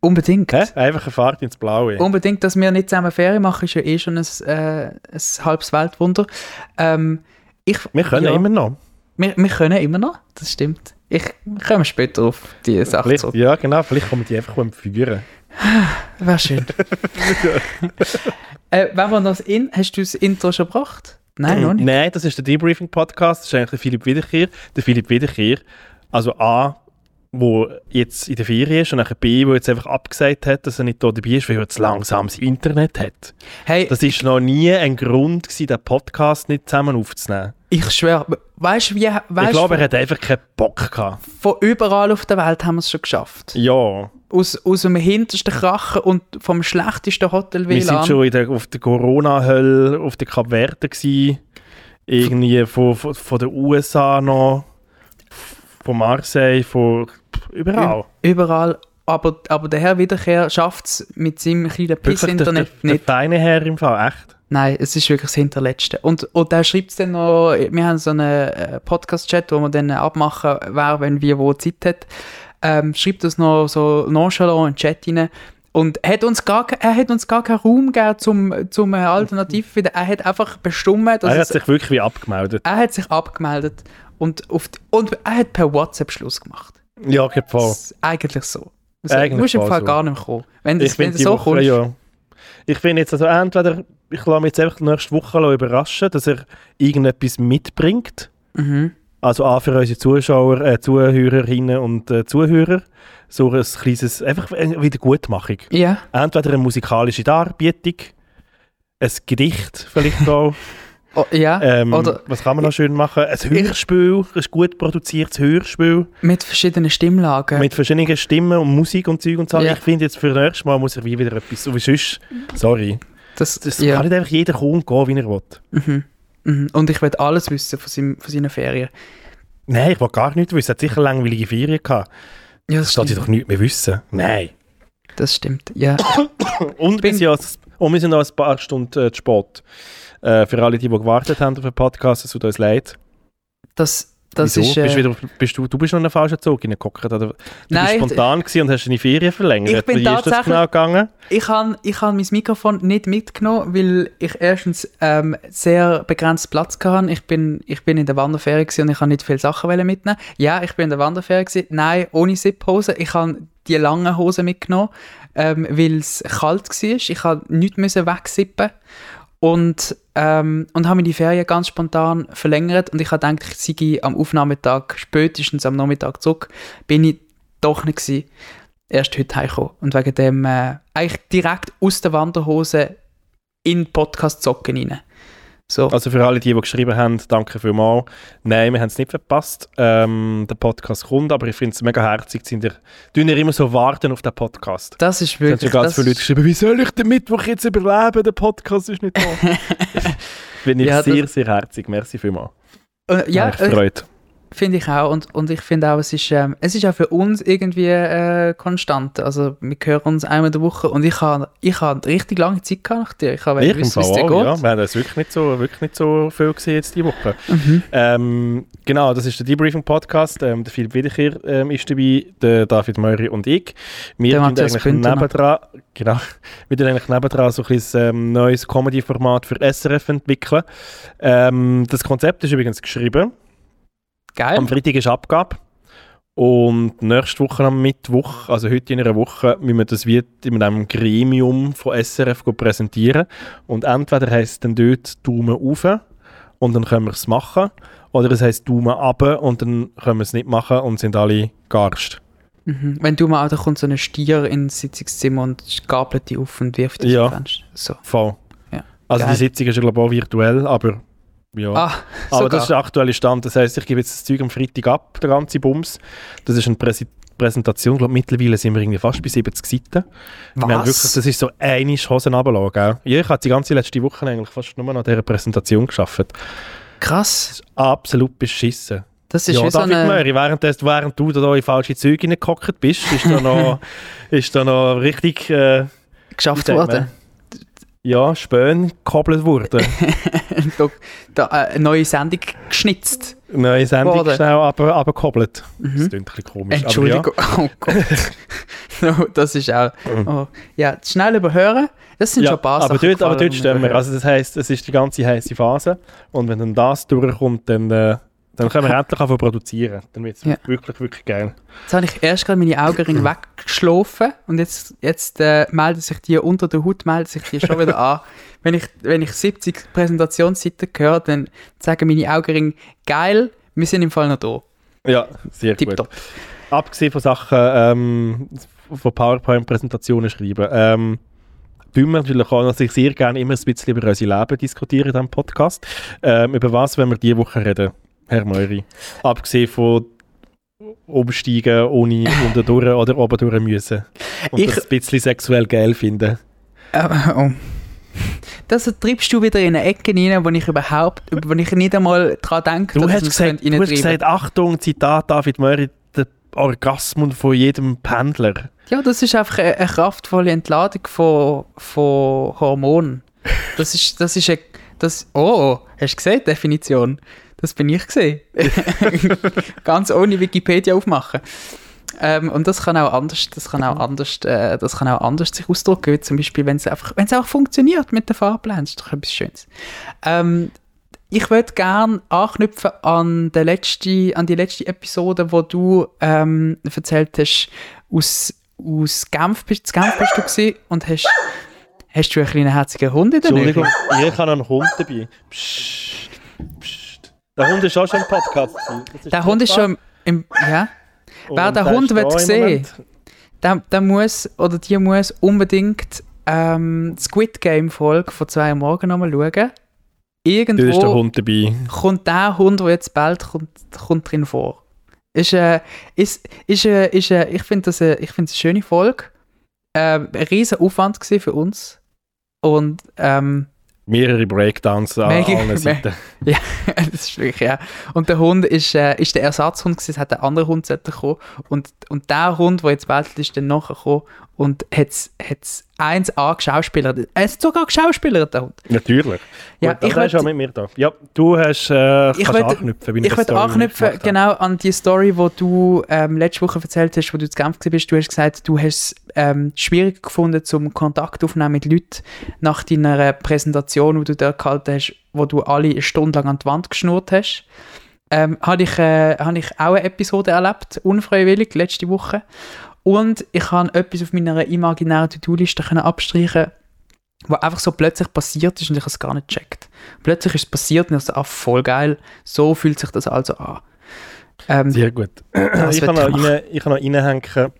Unbedingt. Hä? Einfach eine Fahrt ins Blaue. Unbedingt, dass wir nicht zusammen Ferien machen, ist ja eh schon ein, äh, ein halbes Weltwunder. Ähm, ich, wir können ja, immer noch. Wir, wir können immer noch, das stimmt. Ich wir kommen später auf die Sache zurück. ja, genau, vielleicht kommen die einfach führen. Wäre schön. äh, wenn wir noch das In hast du das Intro schon gebracht? Nein, noch nicht. Nein, das ist der Debriefing-Podcast, das ist eigentlich der Philipp Wiederkehr. Der Philipp Wiederkehr, also A, wo jetzt in der Ferien ist und nachher B, wo jetzt einfach abgesagt hat, dass er nicht da dabei ist, weil er jetzt langsames Internet hat. Hey, Das ist noch nie ein Grund gewesen, den Podcast nicht zusammen aufzunehmen. ich schwöre, weißt du, wie, ich weißt, glaube, von, er hat einfach keinen Bock gehabt. von überall auf der Welt haben wir es schon geschafft. Ja, Aus, aus dem hintersten Krachen und vom schlechtesten Hotel wir sind WLAN. schon in der, auf der Corona-Hölle auf der Kap Verde gewesen. Irgendwie von, von, von den USA noch, von Marseille, von überall. Überall. Aber, aber der Herr Wiederkehr schafft es mit seinem kleinen der, der, Piss-Internet der nicht. feine Herr im Fall, echt. Nein, es ist wirklich das Hinterletzte. Und, und da schreibt es dann noch, wir haben so einen äh, Podcast-Chat, wo wir dann abmachen, wer, wenn, wie, wo Zeit hat. Ähm, schreibt das noch so nonchalant in den Chat rein. Und er hat uns gar, er hat uns gar keinen Raum gegeben zum, zum Alternativ finden. Er hat einfach bestimmt, dass Er hat sich wirklich wie abgemeldet. Er hat sich abgemeldet und, auf die, und er hat per WhatsApp Schluss gemacht. Ja, geht voll. Eigentlich so. Also, eigentlich du musst im Fall so. gar nicht mehr kommen. Wenn, das, wenn du so Woche, kommst. Ja. Ich finde jetzt also entweder, ich lasse mich jetzt einfach nächste Woche überraschen, dass er irgendetwas mitbringt. Mhm. Also auch für unsere Zuschauer, äh, Zuhörerinnen und äh, Zuhörer so ein kleines, einfach wieder Gutmachung. Ja. Entweder eine musikalische Darbietung, ein Gedicht vielleicht auch. Oh, ja, ähm, oder was kann man noch schön machen? Ein Hörspiel, ein gut produziertes Hörspiel. Mit verschiedenen Stimmlagen. Mit verschiedenen Stimmen und Musik und Zeug und so. Ja. Ich finde jetzt für das nächste Mal muss ich wieder etwas, so wie sonst, sorry. Das, das ja. kann nicht einfach jeder kommen und gehen, wie er will. Mhm. Mhm. Und ich will alles wissen von, seinem, von seinen Ferien. Nein, ich will gar nichts wissen. Er hat sicher langweilige Ferien gehabt. Ja, das, das steht doch nichts mehr wissen. Nein. Das stimmt, ja. und, wir sind, noch ein paar Stunden äh, zu spät. Äh, für alle, die, die gewartet haben auf den Podcast, es tut uns leid. Das, das Wieso? Ist, äh, bist, wieder, bist du, du bist noch in einen falschen Zug reingehockt? Du Nein, bist spontan ich, und hast deine Ferien verlängert. Ich bin Wie ist das genau gegangen? Ich habe ich hab mein Mikrofon nicht mitgenommen, weil ich erstens ähm, sehr begrenzt Platz hatte. Ich bin, ich bin in der Wanderferie und ich habe nicht viele Sachen mitnehmen. Ja, ich bin in der Wanderferie. Nein, ohne Zip-Hose. Ich habe die langen Hosen mitgenommen, ähm, weil es kalt war. Ich musste nichts wegsippen und, ähm, und habe die Ferien ganz spontan verlängert und ich habe gedacht, ich sei am Aufnahmetag, spätestens am Nachmittag zurück, bin ich doch nicht gewesen. Erst heute heimgekommen. Und wegen dem äh, eigentlich direkt aus der Wanderhose in Podcast-Zocken rein. So. Also für alle, die, die geschrieben haben, danke vielmals. Nein, wir haben es nicht verpasst. Ähm, der Podcast kommt, aber ich finde es mega herzig, sind ihr, tun ihr immer so warten auf den Podcast. Das ist wirklich... Es haben schon ganz viele Leute geschrieben, wie soll ich den Mittwoch jetzt überleben? Der Podcast ist nicht da. finde ich ja, sehr, sehr herzig. Merci vielmals. Äh, ja, ich freut. Äh, Finde ich auch. Und, und ich finde auch, es ist, ähm, es ist auch für uns irgendwie äh, konstant. Also wir hören uns einmal in der Woche und ich habe ich hab richtig lange Zeit gehabt nach dir. Ich habe gewusst, wie es Ja, wir haben es wirklich nicht so, wirklich nicht so viel gesehen jetzt diese Woche. Mhm. Ähm, genau, das ist der Debriefing Podcast. Ähm, der Philipp Wiederkehr ähm, ist dabei, der David Möri und ich. Wir tun eigentlich nebendran, genau, wir tun eigentlich nebendran so ein ähm, neues Comedy-Format für SRF entwickeln. Ähm, das Konzept ist übrigens geschrieben Geil. Am Freitag ist Abgabe. Und nächste Woche am Mittwoch, also heute in einer Woche, müssen wir das wird in einem Gremium von SRF präsentieren. Und entweder heisst es dann dort Daumen auf und dann können wir es machen. Oder es heisst Daumen ab und dann können wir es nicht machen und sind alle garst. Mhm. Wenn du mal dann kommt so ein Stier ins Sitzungszimmer und gabelt die auf und wirft die ja, Fenster. So. voll. Ja. Also Geil. die Sitzung ist ja glaube ich auch virtuell, aber ja. Ah, Aber das ist der aktuelle Stand. Das heißt, ich gebe jetzt das Zeug am Freitag ab, der ganze Bums. Das ist eine Präsi Präsentation. Ich glaube, mittlerweile sind wir irgendwie fast bei 70 Seiten. Was? Wir haben wirklich, das ist so eine Hosen runterlassen, Ja, ich habe die ganze letzte Woche eigentlich fast nur noch an dieser Präsentation geschafft. Krass. Das ist absolut beschissen. Das ist ja, wie so eine... Möri, während, während du da in falsche Züge hineingehockt bist, ist da noch, ist da noch richtig... Äh, Geschafft worden ja, Späne gekoppelt wurden. da, da, äh, eine neue Sendung geschnitzt. Eine neue Sendung worden. schnell aber, aber gekoppelt. Mhm. Das klingt ein bisschen komisch. Entschuldigung, ja. oh Gott. no, das ist auch... Mhm. Oh. Ja, schnell überhören, das sind ja, schon ein paar aber Dort, aber dort stehen wir. Also das heisst, es ist die ganze heiße Phase und wenn dann das durchkommt, dann... Äh, dann können wir endlich anfangen produzieren. Dann wird es ja. wirklich, wirklich geil. Jetzt habe ich erst gerade meine Augenringe weggeschlafen und jetzt, jetzt äh, melden sich die unter der Haut melden sich die schon wieder an. Wenn ich, wenn ich 70 Präsentationsseiten höre, dann sagen meine Augenringe, geil, wir sind im Fall noch da. Ja, sehr Tipptopp. gut. Abgesehen von Sachen, ähm, von PowerPoint-Präsentationen schreiben, ähm, tun wir natürlich auch dass ich sehr gerne immer ein bisschen über unser Leben diskutieren in diesem Podcast. Ähm, über was wenn wir diese Woche reden? Herr Meury. Abgesehen von umsteigen ohne durch oder oben durch müssen. Und ich, das ein bisschen sexuell geil finden. Äh, oh. Das treibst du wieder in eine Ecke rein, wo ich überhaupt, wo ich nicht einmal daran denke, du dass hast gesagt, Du hast gesagt, Achtung, Zitat David Meury, der Orgasmus von jedem Pendler. Ja, das ist einfach eine, eine kraftvolle Entladung von, von Hormonen. Das ist, das ist eine, das, oh, hast du gesehen, Definition? Das bin ich gesehen. Ganz ohne Wikipedia aufmachen. Ähm, und das kann auch anders, das kann auch anders, äh, das kann auch anders sich ausdrücken, zum Beispiel, wenn es einfach, wenn es auch funktioniert mit den Fahrplänen, das ist doch etwas Schönes. Ähm, ich würde gerne anknüpfen an, die letzte, an die letzte Episode, wo du ähm, erzählt hast, aus, aus Genf bist, Genf bist du gewesen und hast, hast du einen kleinen herzigen Hund in der Nähe? Entschuldigung, ich habe einen Hund dabei. Psst, psst. Der Hund ist auch schon im Podcast. Der Hund ist schon im, ja. Wer den Hund wird sehen, der, der muss, oder die muss unbedingt ähm, Squid Game Folge von zwei Uhr morgen nochmal schauen irgendwo ist der Hund dabei. kommt der Hund, der jetzt bald kommt, kommt drin vor. Ist, äh, ist, ist, äh, ist, äh, ich finde das äh, ich find eine schöne Folge. Äh, ein riesen Aufwand für uns. Und ähm, mehrere Breakdowns an Mega, allen Seiten. ja, das ist wirklich, ja. Und der Hund ist, äh, ist der Ersatzhund gewesen, es hat ein anderer Hund kommen und, und der Hund, der jetzt bald ist, dann nachher gekommen und hat es 1A geschauspielert. Es hat sogar geschauspielert, der Hund. Natürlich. Ja, Gut, ich will, auch mit mir da. Ja, du hast äh, ich will, anknüpfen. Ich will anknüpfen genau an die Story, die du ähm, letzte Woche erzählt hast, wo du zu Genf bist. Du hast gesagt, du hast ähm, schwierig gefunden, zum Kontakt aufnehmen mit Leuten nach deiner Präsentation, die du da gehalten hast, wo du alle eine Stunde lang an die Wand geschnurrt hast. Ähm, habe ich, äh, hab ich auch eine Episode erlebt, unfreiwillig, letzte Woche. Und ich habe etwas auf meiner imaginären To-Do-Liste abstreichen was einfach so plötzlich passiert ist und ich habe es gar nicht gecheckt. Plötzlich ist es passiert und ich dachte, ah, voll geil, so fühlt sich das also an. Ähm, Sehr gut. ich kann, noch rein, ich kann noch reinhängen,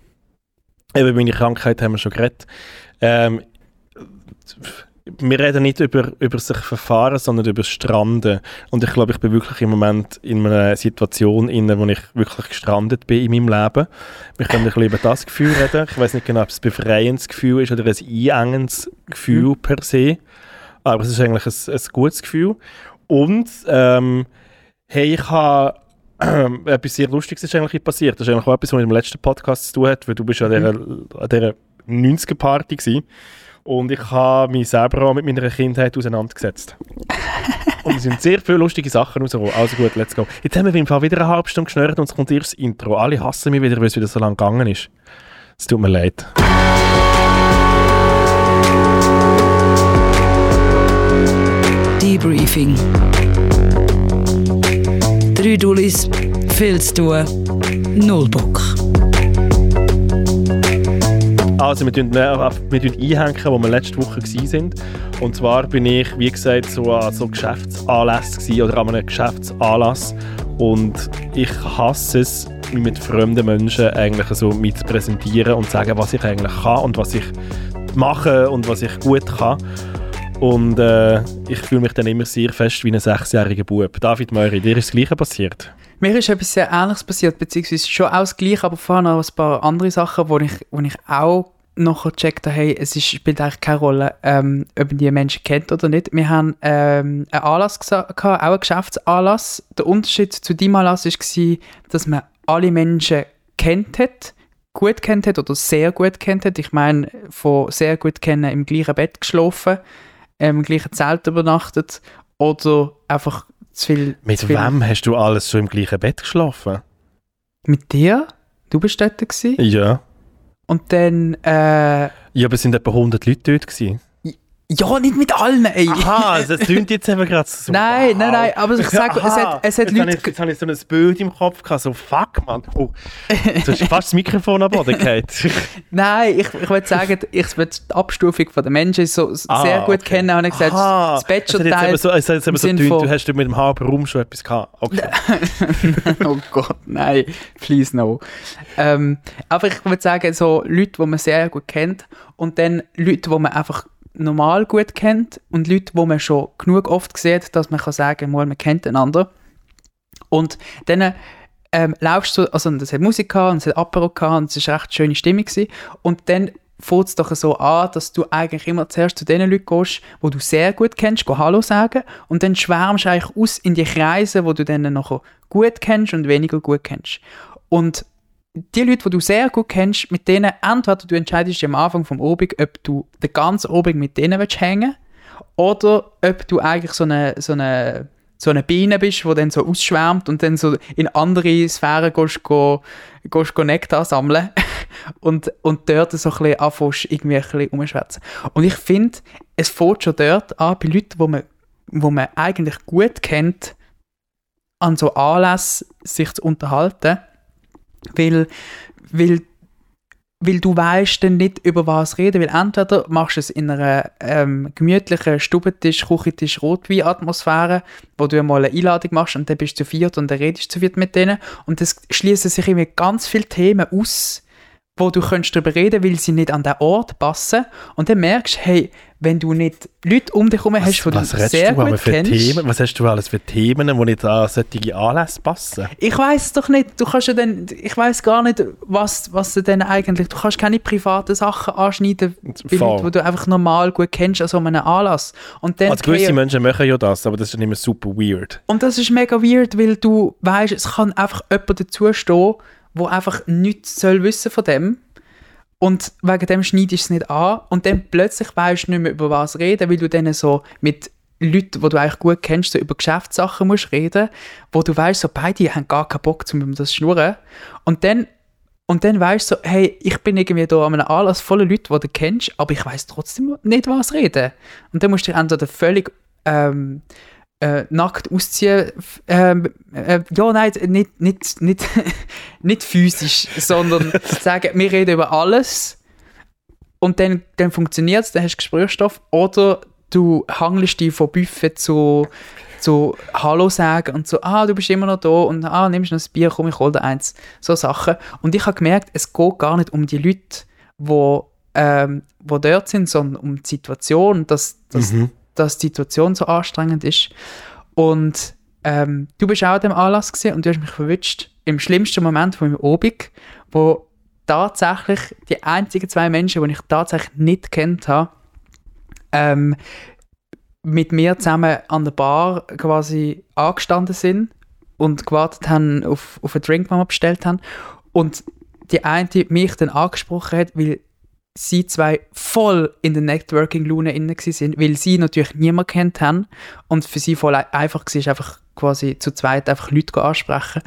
über meine Krankheit haben wir schon geredet. Ähm, wir reden nicht über, über sich verfahren, sondern über das Stranden. Und ich glaube, ich bin wirklich im Moment in einer Situation, in der ich wirklich gestrandet bin in meinem Leben. Wir können ein bisschen über das Gefühl reden. Ich weiß nicht genau, ob es ein befreiendes Gefühl ist oder ein einengendes Gefühl mhm. per se. Aber es ist eigentlich ein, ein gutes Gefühl. Und ähm, hey, ich habe äh, etwas sehr Lustiges ist eigentlich passiert. Das ist eigentlich auch etwas, was mit dem letzten Podcast zu tun hat, weil du bist an dieser, mhm. dieser 90er-Party gewesen. Und ich habe mich selber auch mit meiner Kindheit auseinandergesetzt. und es sind sehr viele lustige Sachen rausgekommen. Also gut, let's go. Jetzt haben wir im Fall wieder eine halbe Stunde geschnürt und es kommt erst das Intro. Alle hassen mich wieder, weil es wieder so lange gegangen ist. Es tut mir leid. Debriefing. Drei Dullis, viel zu tun, null Bock. Also wir tun, einhängen, wo wir letzte Woche waren. Und zwar bin ich, wie gesagt, so an so Geschäftsanlässen oder an einem Geschäftsanlass. Und ich hasse es, mich mit fremden Menschen eigentlich so mit präsentieren und zu sagen, was ich eigentlich kann und was ich mache und was ich gut kann. Und äh, ich fühle mich dann immer sehr fest wie ein sechsjähriger Bub. David Möri, dir ist das Gleiche passiert? Mir ist etwas sehr Ähnliches passiert, beziehungsweise schon auch das Gleiche, aber vorher noch ein paar andere Sachen, wo ich, wo ich auch nachher gecheckt habe, hey, es ist, spielt eigentlich keine Rolle, ähm, ob man die Menschen kennt oder nicht. Wir haben ähm, einen Anlass gehabt, auch einen Geschäftsanlass. Der Unterschied zu diesem Anlass war, dass man alle Menschen kennt hat, gut kennt hat oder sehr gut kennt hat. Ich meine, von sehr gut kennen im gleichen Bett geschlafen, im gleichen Zelt übernachtet oder einfach zu viel. Mit zu viel wem hast du alles so im gleichen Bett geschlafen? Mit dir? Du bist dort gewesen? Ja. Und dann. Äh, ja, aber es sind etwa 100 Leute dort gewesen. Ja, nicht mit allen, ey. Aha, das klingt jetzt eben gerade so. Nein, wow. nein, nein, aber ich sage, es hat, es hat jetzt Leute... Habe ich, jetzt habe ich so ein Bild im Kopf gehabt, so fuck, man. Oh. Du hast fast das Mikrofon am Boden gehabt. nein, ich, ich würde sagen, ich würde die Abstufung der Menschen so ah, sehr gut okay. kennen, habe ich gesagt, Aha. das Bachelor-Teil... So, es hat so so du hast mit dem halben Raum schon etwas gehabt. Okay. oh Gott, nein, please no. Ähm, aber ich würde sagen, so Leute, die man sehr gut kennt und dann Leute, die man einfach normal gut kennt und Leute, die man schon genug oft sieht, dass man kann sagen kann, man kennt einander. Und dann ähm, laufst du, also es hat Musik gehabt und es hat Apero gehabt und es war eine recht schöne Stimmung gewesen. Und dann fängt es doch so an, dass du eigentlich immer zuerst zu den Leuten gehst, die du sehr gut kennst, go Hallo sagen und dann schwärmst du eigentlich aus in die Kreise, wo du dann noch gut kennst und weniger gut kennst. Und die Leute, die du sehr gut kennst, mit denen entweder du entscheidest am Anfang vom Obig, ob du den ganzen Obig mit denen willst hängen oder ob du eigentlich so eine, so eine, so eine Biene bist, die dann so ausschwärmt und dann so in andere Sphären gehst, go, gehst Nektar sammeln und, und dort so ein bisschen anfängst, irgendwie ein bisschen umschwätzen. Und ich finde, es fängt schon dort an, bei Leuten, wo man, wo man eigentlich gut kennt, an so Anlässen sich zu unterhalten, weil, weil weil du weißt dann nicht, über was reden, weil entweder machst du es in einer ähm, gemütlichen Stubentisch, Küchentisch, Rotwein-Atmosphäre, wo du einmal eine Einladung machst und dann bist du zu viert und dann redest du zu viert mit denen und es schließen sich irgendwie ganz viele Themen aus, wo du darüber reden, weil sie nicht an den Ort passen. Und dann merkst du, hey, wenn du nicht Leute um dich herum hast, die du sehr du gut kennst. Themen? Was hast du alles für Themen, die nicht an solche Anlässe passen? Ich weiß doch nicht. Du kannst ja dann, ich weiß gar nicht, was, was du denn eigentlich, du kannst keine privaten Sachen anschneiden, bei Leuten, die du einfach normal gut kennst an so einem Anlass. Und dann also gewisse Menschen machen ja das, aber das ist nicht mehr super weird. Und das ist mega weird, weil du weißt, es kann einfach jemand dazustehen, wo einfach nichts soll wissen von dem und wegen dem schneidest du es nicht an und dann plötzlich weißt du nicht mehr über was reden, weil du dann so mit Leuten, die du eigentlich gut kennst, so über Geschäftssachen musst reden, wo du weißt, so beide haben gar keinen Bock, um das zu schnurren. Und dann und dann weißt du so, hey, ich bin irgendwie da an einem Anlass voller Leute, die du kennst, aber ich weiß trotzdem nicht, was reden. Und dann musst du dich entweder völlig ähm, äh, nackt ausziehen. Ähm, äh, ja, nein, nicht, nicht, nicht, nicht physisch, sondern sagen, wir reden über alles und dann, dann funktioniert es, dann hast du Gesprächsstoff. Oder du hangelst dich von Buffet zu, zu Hallo sagen und so, ah, du bist immer noch da und ah, nimmst noch ein Bier, komm, ich hol dir eins. So Sachen. Und ich habe gemerkt, es geht gar nicht um die Leute, die ähm, wo dort sind, sondern um die Situation, dass, dass mhm dass die Situation so anstrengend ist. Und ähm, du bist auch an dem Anlass gesehen und du hast mich verwünscht im schlimmsten Moment von meinem Obig, wo tatsächlich die einzigen zwei Menschen, die ich tatsächlich nicht kennt habe, ähm, mit mir zusammen an der Bar quasi angestanden sind und gewartet haben auf, auf einen Drink, den wir bestellt haben. Und die eine mich dann angesprochen hat, weil sie zwei voll in der Networking-Lune inne sind, weil sie natürlich niemand kennt haben und für sie voll einfach war, einfach quasi zu zweit einfach Leute ansprechen.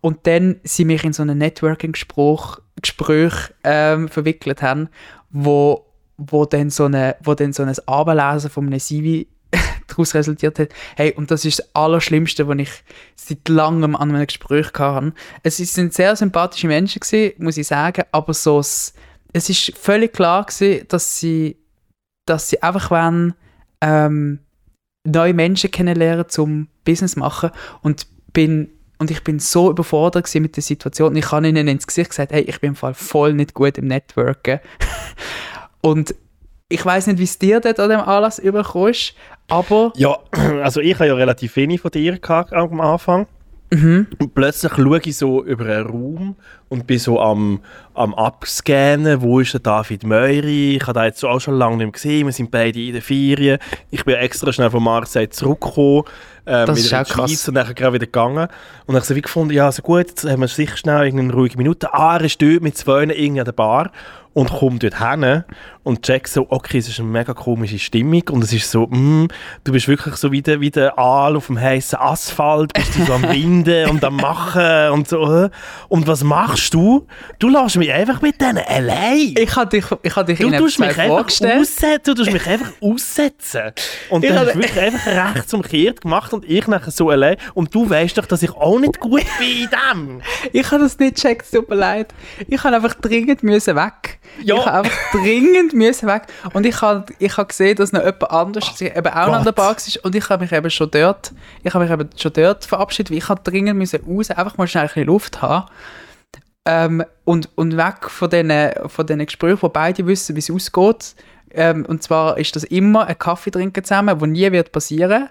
Und dann sie mich in so ein Networking-Gespräch Gespräch, ähm, verwickelt haben, wo, wo dann so eine, wo dann so ein Abenlesen von einem CV daraus resultiert hat. Hey, und das ist das Allerschlimmste, was ich seit langem an einem Gespräch hatte. Es sind sehr sympathische Menschen gewesen, muss ich sagen, aber so das es ist völlig klar gewesen, dass sie, dass sie einfach wollen, ähm, neue Menschen kennenlernen zum Business machen und bin und ich bin so überfordert mit der Situation. Ich habe ihnen ins Gesicht gesagt, hey, ich bin im Fall voll nicht gut im Networken. und ich weiß nicht, wie es dir dort an dem Anlass überkommst, aber... Ja, also ich habe ja relativ wenig von dir gehabt am Anfang. Mhm. Und plötzlich schaue ich so über einen Raum und bin so am, am Abscannen, wo ist der David Meury? Ich habe den jetzt auch schon lange nicht mehr gesehen, wir sind beide in den Ferien. Ich bin extra schnell von Marseille zurückgekommen, ähm, das wieder in die Schweiz und dann gerade wieder gegangen. Und dann habe ich so wie gefunden, ja, so gut, jetzt haben wir sicher schnell eine ruhige Minute. Ah, er ist dort mit zwei irgendwie an der Bar und komme dort hin und check so, okay, es ist eine mega komische Stimmung und es ist so, mm, du bist wirklich so wie der, wie der Aal auf dem heißen Asphalt, bist du so am Winden und am Machen und so. Und was machst du? Du lässt mich einfach mit denen allein. Ich habe dich, ich hab dich du tust mich einfach aussetzen, Du tust mich einfach aussetzen. Und dann hast du wirklich einfach rechts umgekehrt gemacht und ich nachher so allein. Und du weißt doch, dass ich auch nicht gut bin in dem. ich habe das nicht gecheckt, tut mir leid. Ich habe einfach dringend müssen weg. Ja. Ich habe einfach dringend müssen weg. Und ich habe ich hab gesehen, dass noch jemand anders Ach, eben auch Gott. an der Bar war. Und ich habe mich eben schon dort, ich habe mich eben schon dort verabschiedet, weil ich habe dringend müssen raus, einfach mal schnell ein bisschen Luft haben. Ähm, und, und weg von diesen, von diesen Gesprächen, wo beide wissen, wie es ausgeht. Ähm, und zwar ist das immer ein Kaffee trinken zusammen, wo nie wird passieren.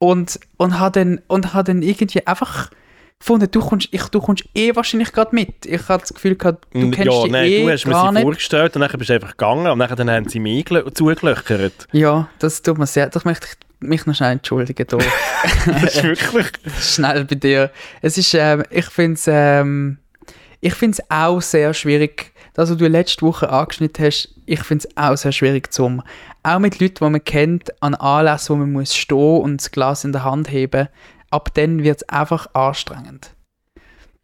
Und, und habe dann, und hab dann irgendwie einfach gefunden, du kommst, ich, du kommst eh wahrscheinlich gerade mit. Ich hatte das Gefühl gehabt, du kennst ja, nein, eh du hast mir sie vorgestellt und dann bist du einfach gegangen und dann, haben sie mich zugelöchert. Ja, das tut mir sehr, das möchte ich mich noch schnell entschuldigen. Da. das ist wirklich... schnell bei dir. Es ist, ähm, ich finde es ähm, ich finde es auch sehr schwierig, das, was du letzte Woche angeschnitten hast, ich finde es auch sehr schwierig, zum auch mit Leuten, die man kennt, an Anlässen, wo man muss stehen und das Glas in der Hand heben, ab dann wird es einfach anstrengend.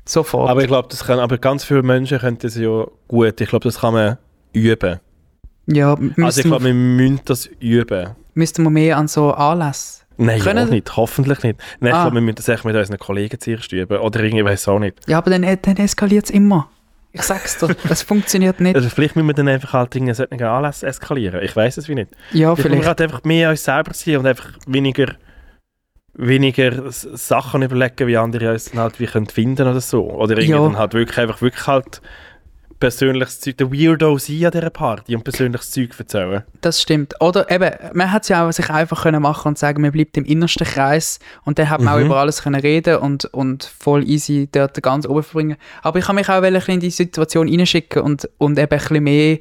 Sofort. Aber ich glaube, das kann, aber ganz viele Menschen können das ja gut. Ich glaube, das kann man üben. Ja, also ich glaube, wir müssen das üben. Müssten wir mehr an so Anlässe Nein, Können... ja nicht. Hoffentlich nicht. Nein, ah. ich glaube, wir müssen das echt mit unseren Kollegen zuerst üben. Oder irgendwie, weiß auch nicht. Ja, aber dann, dann eskaliert es immer. Ich sag's dir, das funktioniert nicht. Also vielleicht müssen wir dann einfach halt Dinge solchen Anlass eskalieren. Ich weiß es wie nicht. Ja, vielleicht. Wir halt einfach mehr uns selber sein und einfach weniger, weniger Sachen überlegen, wie andere uns dann halt wie können finden oder so. Oder irgendwie ja. dann halt wirklich einfach wirklich halt persönliches Zeug, der Weirdo sein an dieser Party und persönliches Zeug erzählen. Das stimmt. Oder eben, man hat es ja auch sich einfach können machen und sagen, man bleibt im innersten Kreis und dann hat man mhm. auch über alles können reden und, und voll easy dort ganz oben verbringen. Aber ich kann mich auch in die Situation reinschicken und, und eben ein bisschen mehr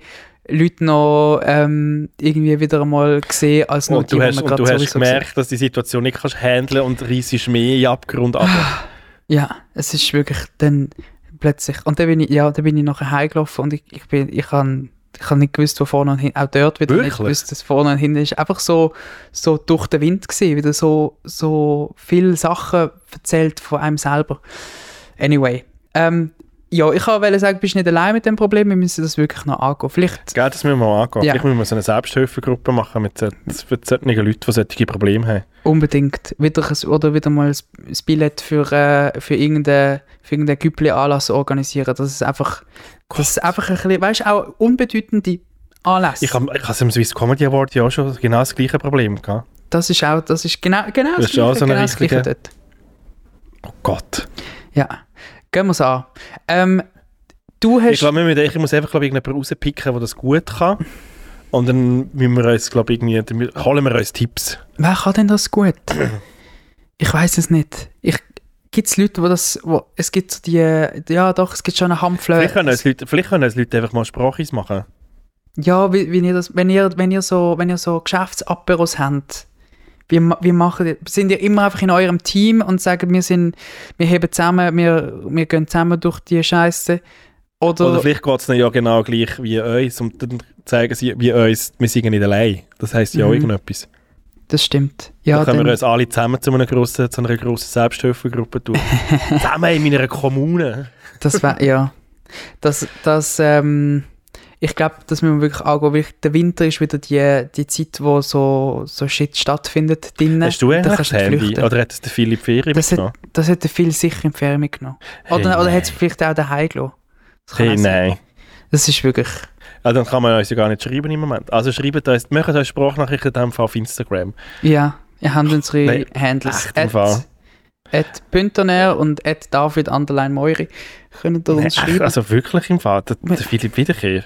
Leute noch ähm, irgendwie wieder einmal gesehen als nur und die, du hast, Und du hast gemerkt, gesehen. dass die Situation nicht kannst handeln und reissest mehr in Abgrund ab. Ja, es ist wirklich dann plötzlich. Und dann bin ich, ja, dann bin ich nachher heimgelaufen und ich, ich bin, ich habe ich habe nicht gewusst, wo vorne und hinten, auch dort wieder Wirklich? nicht gewusst, dass vorne und hinten ist. Einfach so, so durch den Wind gesehen, wieder so, so viele Sachen erzählt von einem selber. Anyway, ähm, ja, ich wollte sagen, du bist nicht allein mit dem Problem, wir müssen das wirklich noch angehen. Vielleicht... Ja, das müssen wir mal angehen. Ja. Vielleicht müssen wir so eine Selbsthilfegruppe machen mit, mit solchen Leuten, die solche Probleme haben. Unbedingt. Wieder, oder wieder mal ein Billett für, äh, für irgendeinen für irgendein Güppli-Anlass organisieren. Das ist einfach, das ist einfach ein bisschen, weißt du, auch unbedeutende Anlässe. Ich habe ich hab im Swiss Comedy Award ja auch schon genau das gleiche Problem gehabt. Das ist auch, das ist genau, genau das, das, gleiche, so genau das gleiche dort. Oh Gott. Ja. Gehen wir es an. Ähm, du hast... Ich glaube, ich muss einfach glaube ich, jemanden rauspicken, der das gut kann. Und dann müssen wir uns, glaube irgendwie, holen wir uns Tipps. Wer kann denn das gut? ich weiß es nicht. Ich, gibt es Leute, wo das, wo, es gibt so die, ja doch, es gibt schon eine Handfläche. Vielleicht können es Leute, vielleicht können es Leute einfach mal Sprachis machen. Ja, wie, wie ihr das, wenn ihr, wenn ihr so, wenn ihr so Geschäftsaperos habt, wie, wie machen, sind ihr immer einfach in eurem Team und sagen, wir sind, wir heben zusammen, wir, wir gehen zusammen durch die Scheiße? Oder, Oder vielleicht geht es dann ja genau gleich wie uns und dann zeigen sie wie uns, wir sind nicht allein. Das heisst ja mhm. auch irgendetwas. Das stimmt. Ja, dann können wir uns alle zusammen zu einer grossen, zu einer grossen Selbsthilfegruppe tun. zusammen in meiner Kommune. das wäre, ja. Das, das, ähm, ich glaube, das müssen wir wirklich angehen, der Winter ist wieder die, die Zeit, wo so, so Shit stattfindet drinnen. Hast du ein Handy? Flüchten. Oder hat es der Philipp Ferien das mitgenommen? Hat, das hat der Phil sicher in die Ferien mitgenommen. Oder, hey, oder hat es vielleicht auch daheim gelassen. Hey, nein. Das ist wirklich... Ja, dann kann man uns ja gar nicht schreiben im Moment. Also schreibt uns, machen uns Sprachnachrichten dann auf Instagram. Ja, ihr habt unsere nein, Handles. Echt Fall. At Pünterner und at David Underline Moiri können ihr uns schreiben. Also wirklich im Fall, der, der Philipp Wiederkehr.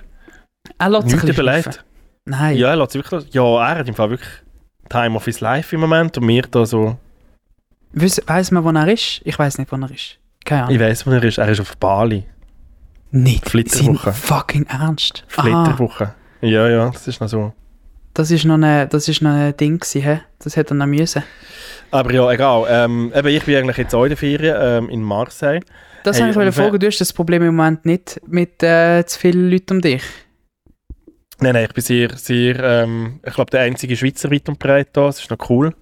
Er lässt sich überlegt. Nein. Ja, er lässt wirklich. Ja, er hat im Fall wirklich Time of his Life im Moment und mir da so. Weiss, weiss man, wo er ist? Ich weiß nicht, wo er ist. Keine Ahnung. Ich weiß, wo er ist. Er ist auf Bali. Nicht. Flitterwoche. fucking ernst. Flitterwoche. Ja, ja, das ist noch so. Das ist noch ein, das ist noch ein Ding gewesen, he? Das hätte er noch müssen. Aber ja, egal. Ähm, eben, ich bin eigentlich jetzt auch in der Ferien ähm, in Marseille. Das hey, habe ich fragen. Du hast das Problem im Moment nicht mit äh, zu vielen Leuten um dich. Nein, nein, ich bin sehr, sehr, ähm, ich glaube, der einzige Schweizer weit und breit da, das ist noch cool.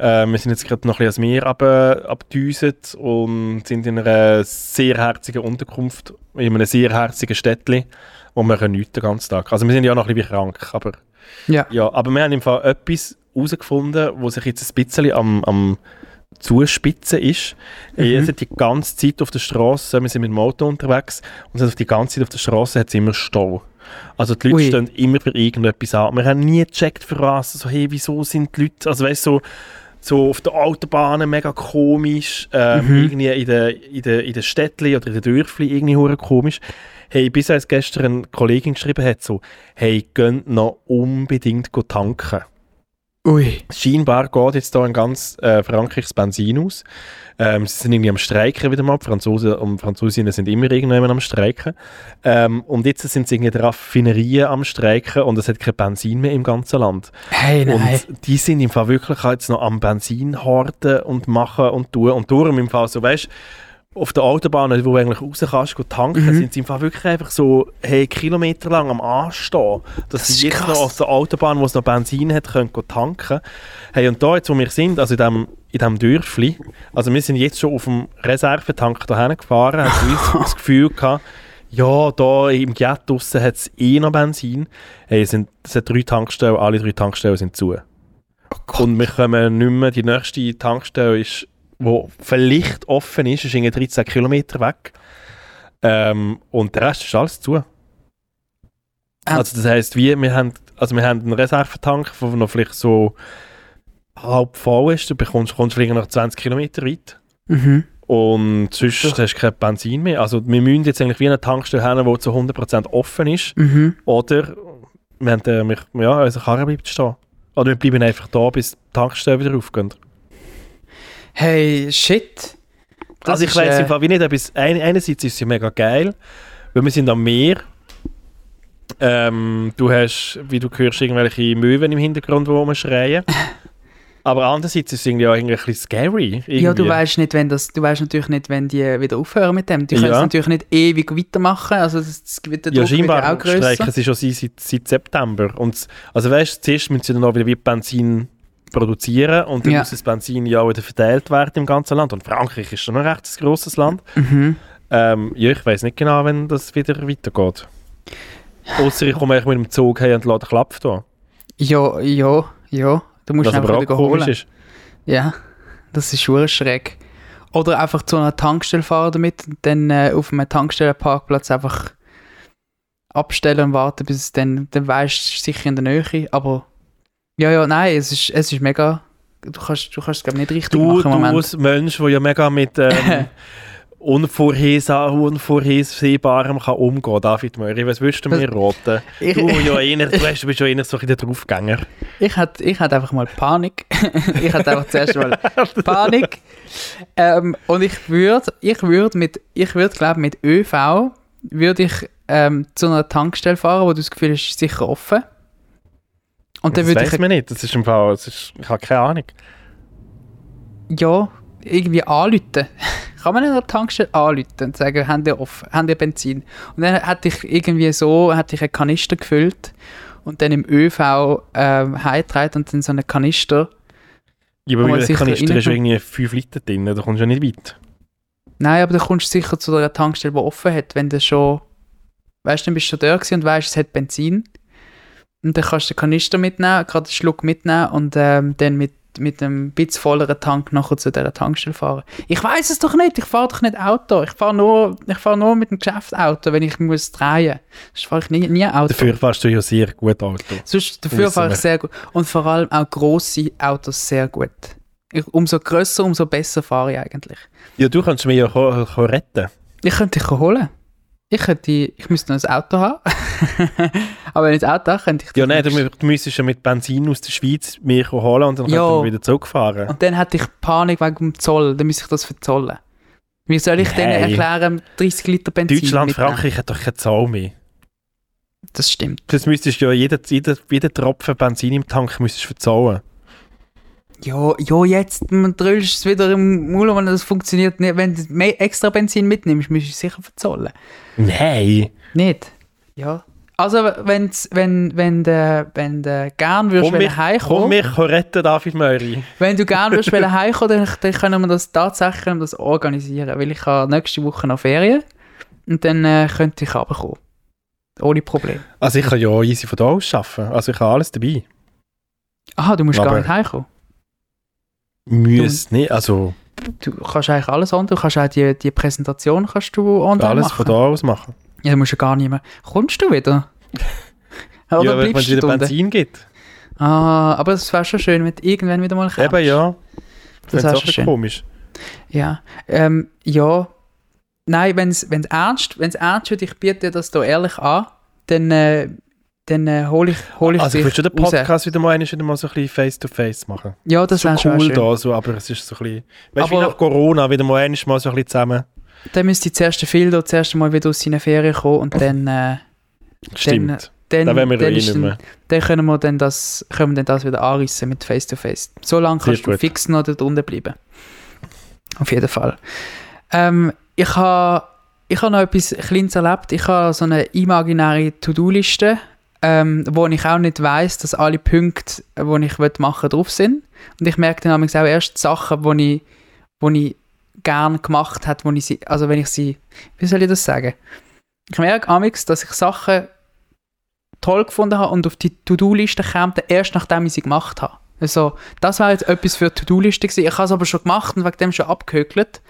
Ähm, wir sind jetzt gerade noch ein bisschen ans Meer abgedüset und sind in einer sehr herzigen Unterkunft, in einem sehr herzigen Städtchen, wo wir nichts den ganzen Tag. Also wir sind ja noch ein bisschen krank, aber ja. ja. Aber wir haben im Fall etwas herausgefunden, wo sich jetzt ein bisschen am, am Zuspitzen ist. Mhm. Wir sind die ganze Zeit auf der Straße, wir sind mit dem Auto unterwegs und auf die ganze Zeit auf der Straße hat es immer Stau. Also die Leute Ui. stehen immer für irgendetwas an. Wir haben nie gecheckt für was, so hey, wieso sind die Leute, also weißt so, so auf der Autobahn mega komisch, ähm, mhm. irgendwie in den in de, in de Städtchen oder in den Dörfli irgendwie hure komisch. Hey, bis als gestern eine Kollegin geschrieben hat, so, hey, gönnt noch unbedingt tanken. Ui. Scheinbar geht jetzt hier ein ganz äh, Frankreichs Benzin aus. Ähm, sie sind irgendwie am Streiken wieder mal. Die Franzosen und Französinnen sind immer irgendwann am Streiken. Ähm, und jetzt sind sie irgendwie Raffinerien am Streiken und es hat kein Benzin mehr im ganzen Land. Hey, nein. Und die sind im Fall wirklich jetzt noch am Benzin horten und machen und tun. Und darum im Fall so, weißt auf der Autobahn, wo du eigentlich raus kannst, go tanken, Mhm. sind sie einfach wirklich einfach so hey, kilometerlang am Anstehen. Dass Das sie ist jetzt krass. noch auf der Autobahn, wo es noch Benzin hat, können go tanken. Hey, und da jetzt, wo wir sind, also in diesem in dem Dörfli, also wir sind jetzt schon auf dem Reservetank dahin gefahren, haben so das Gefühl gehabt, ja, da im Ghetto draussen hat es eh noch Benzin. Hey, es sind, es sind drei Tankstellen, alle drei Tankstellen sind zu. Und wir kommen nicht mehr, die nächste Tankstelle ist, wo vielleicht offen ist, ist irgendwie 13 Kilometer weg. Ähm, und der Rest ist alles zu. Ah. Also das heisst, wir, wir, haben, also wir haben einen Reservetank, der noch vielleicht so halb voll ist. Du bekommst, kommst vielleicht noch 20 Kilometer weit. Mhm. Und sonst hast du kein Benzin mehr. Also wir müssen jetzt eigentlich wie eine Tankstelle haben, die zu 100% offen ist. Mhm. Oder wir haben, äh, wir, ja, unser Karre bleibt stehen. Oder wir bleiben einfach da, bis die Tankstelle wieder aufgeht. Hey, shit. Das also ich weiß äh, im Fall wie nicht, etwas, ein, einerseits ist es ja mega geil, weil wir sind am Meer. Ähm, du hast, wie du hörst, irgendwelche Möwen im Hintergrund, die rumschreien. Aber andererseits ist es irgendwie auch irgendwie ein bisschen scary. Irgendwie. Ja, du weißt nicht, wenn das, du weißt natürlich nicht, wenn die wieder aufhören mit dem. Die können es Ja. natürlich nicht ewig weitermachen. Also das, das wird der Ja, Druck ja auch scheinbar grösser. streichen sie schon seit, seit, September. Und, also weißt zuerst müssen sie dann auch wieder wie Benzin produzieren und dann Ja. muss das Benzin ja auch wieder verteilt werden im ganzen Land. Und Frankreich ist schon ein recht grosses Land. Mhm. Ähm, ja, ich weiß nicht genau, wenn das wieder weitergeht. Außer ich komme eigentlich mit dem Zug her und lade Klapp da. Ja, ja, ja. Du musst einfach wieder holen. ist. Ja, das ist schon schräg. Oder einfach zu einer Tankstelle fahren damit und dann äh, auf einem Tankstellenparkplatz einfach abstellen und warten, bis es dann, dann weißt du, sicher in der Nähe. Aber ja, ja, nein, es ist, es ist mega. Du kannst, du kannst es, glaube nicht richtig Du, machen du im Moment. als Mensch, der ja mega mit ähm, Unvorhersehbarem kann umgehen David Möri, was würdest du mir raten? Ich, Du, ja eher, du, weißt, du bist ja eher so ein der Draufgänger. ich, hatte, ich hatte einfach mal Panik. ich hatte einfach zuerst mal Panik. Ähm, und ich würde, ich würde mit, ich würde glaube mit ÖV, würde ich ähm, zu einer Tankstelle fahren, wo du das Gefühl hast, ist sicher offen. Und dann das würde ich, man nicht, das ist im Fall, das ist, ich habe keine Ahnung. ja, irgendwie anrufen. Kann man in einer Tankstelle anrufen und sagen, haben die offen, haben die Benzin? Und dann hätte ich irgendwie so, hätte ich einen Kanister gefüllt und dann im ÖV ähm, heimgetragen und dann so einen Kanister Ja, aber sicher Kanister ist irgendwie 5 Liter drin, da kommst du ja nicht weit. Nein, aber dann kommst du sicher zu einer Tankstelle, die offen hat, wenn du schon, weißt du, dann bist du schon da und weißt, es hat Benzin. Und dann kannst du den Kanister mitnehmen, gerade einen Schluck mitnehmen und ähm, dann mit, mit einem bisschen volleren Tank nachher zu dieser Tankstelle fahren. Ich weiß es doch nicht, ich fahre doch nicht Auto. Ich fahre nur, ich fahre nur mit dem Geschäftsauto, wenn ich muss drehen. Sonst fahre ich nie, nie Auto. Dafür fährst du ja sehr gut Auto. Sonst, dafür fahre ich sehr gut. Und vor allem auch grosse Autos sehr gut. Ich, umso grösser, umso besser fahre ich eigentlich. Ja, du kannst mich ja retten. Ich könnte dich holen. Ich könnte, ich müsste noch ein Auto haben. Aber wenn ich ein Auto habe, könnte ich dich Ja, nein, du, du müsstest ja mit Benzin aus der Schweiz mich holen und dann Ja. könnten wir wieder zurückfahren. Und dann hätte ich Panik wegen dem Zoll. Dann müsste ich das verzollen. Wie soll ich denen Nein. erklären, 30 Liter Benzin Deutschland, mitnehmen? Frankreich hat doch keine Zahl mehr. Das stimmt. Das müsstest du ja jeden, jeden, jeden Tropfen Benzin im Tank müsstest du verzahlen. Ja, ja, jetzt drüllst es wieder im Maul, wenn das funktioniert nicht. Wenn du mehr extra Benzin mitnimmst, musst du es sicher verzollen. Nein. Nicht? Ja. Also, wenn's, wenn, wenn, du, wenn du gern würdest Komm wollen komm heimkommen, mich retten, David Möri. wenn du gern würdest heimkommen, dann, dann können wir das tatsächlich das organisieren, weil ich habe nächste Woche noch Ferien und dann äh, könnte ich runterkommen. Ohne Problem. Also ich kann ja easy von da aus arbeiten. Also ich habe alles dabei. Aha, du musst Aber- gar nicht heimkommen. Müsste nicht, also Du kannst eigentlich alles online, du kannst auch die, die Präsentation kannst du online alles machen. von da aus machen. Ja, du musst ja gar nicht mehr. Kommst du wieder? Oder ja, wenn es wieder unten? Benzin gibt. Ah, aber es wäre schon schön, wenn du irgendwann wieder mal kommst. Eben ja. Das Das ist schon schön. komisch. Ja, ähm, ja. Nein, wenn es ernst, wenn's ernst wird, ich biete dir das hier ehrlich an, dann, äh, dann äh, hole ich, hol ich Also ich dich würde schon den raus. Podcast wieder mal, einmal wieder mal so ein bisschen face-to-face machen. Ja, das so wäre schon cool schön. da, so, aber es ist so ein bisschen... Weißt du, wie Aber- nach Corona wieder mal einmal mal so ein bisschen zusammen... Dann müsste zuerst der Fildo zuerst mal wieder aus seinen Ferien kommen und dann, äh, Stimmt. dann, da wären wir dann, eh dann, dann können wir dann das, können wir dann das wieder anrissen mit Face-to-Face. So lange Sehr kannst du gut. fix noch da drunter bleiben. Auf jeden Fall. Ähm, ich habe ich ha noch etwas Kleines erlebt. Ich habe so eine imaginäre To-Do-Liste, ähm, wo ich auch nicht weiß, dass alle Punkte, die ich machen drauf sind. Und ich merke dann auch erst Sachen, die ich, wo ich gerne gemacht habe, wo ich sie, also wenn ich sie, wie soll ich das sagen? Ich merke amix, dass ich Sachen toll gefunden habe und auf die To-Do-Liste kam, erst nachdem ich sie gemacht habe. Also, das war jetzt etwas für die To-Do-Liste. Ich habe es aber schon gemacht und wegen dem schon abgehökelt.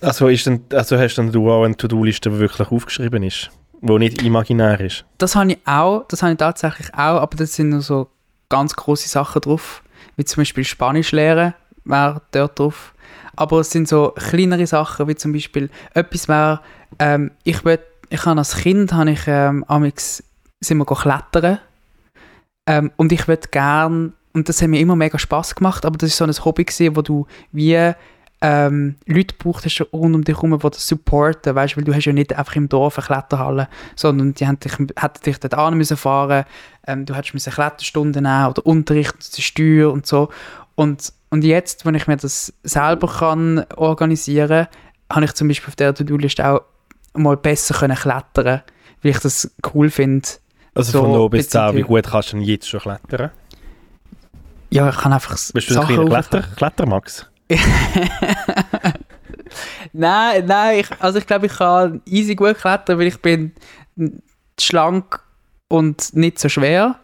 Also, ist denn, also hast dann du auch eine To-Do-Liste, die wirklich aufgeschrieben ist? Die nicht imaginär ist? Das habe ich auch, das habe ich tatsächlich auch, aber das sind nur so ganz große Sachen drauf, wie zum Beispiel Spanisch lernen, wäre dort drauf. Aber es sind so kleinere Sachen, wie zum Beispiel etwas wäre, ähm, ich will, ich habe als Kind, habe ich, ähm, sind wir klettern ähm, und ich würde gerne und das hat mir immer mega Spaß gemacht, aber das ist so ein Hobby gewesen, wo du wie ähm, Leute braucht hast rund um dich herum, die das supporten, weißt, weil du hast ja nicht einfach im Dorf eine Kletterhalle, sondern die haben dich, hätten dich dort an müssen fahren, ähm, du hättest müssen Kletterstunden nehmen oder Unterricht, die Steuer und so und, und jetzt, wenn ich mir das selber kann organisieren, habe ich zum Beispiel auf der To-Do-Liste auch mal besser können klettern, weil ich das cool finde. Also so von oben bis 10, wie gut kannst du denn jetzt schon klettern? Ja, ich kann einfach Bist du ein Kletter, Klettermax? nein, nein, ich, also ich glaube, ich kann easy gut klettern, weil ich bin schlank und nicht so schwer.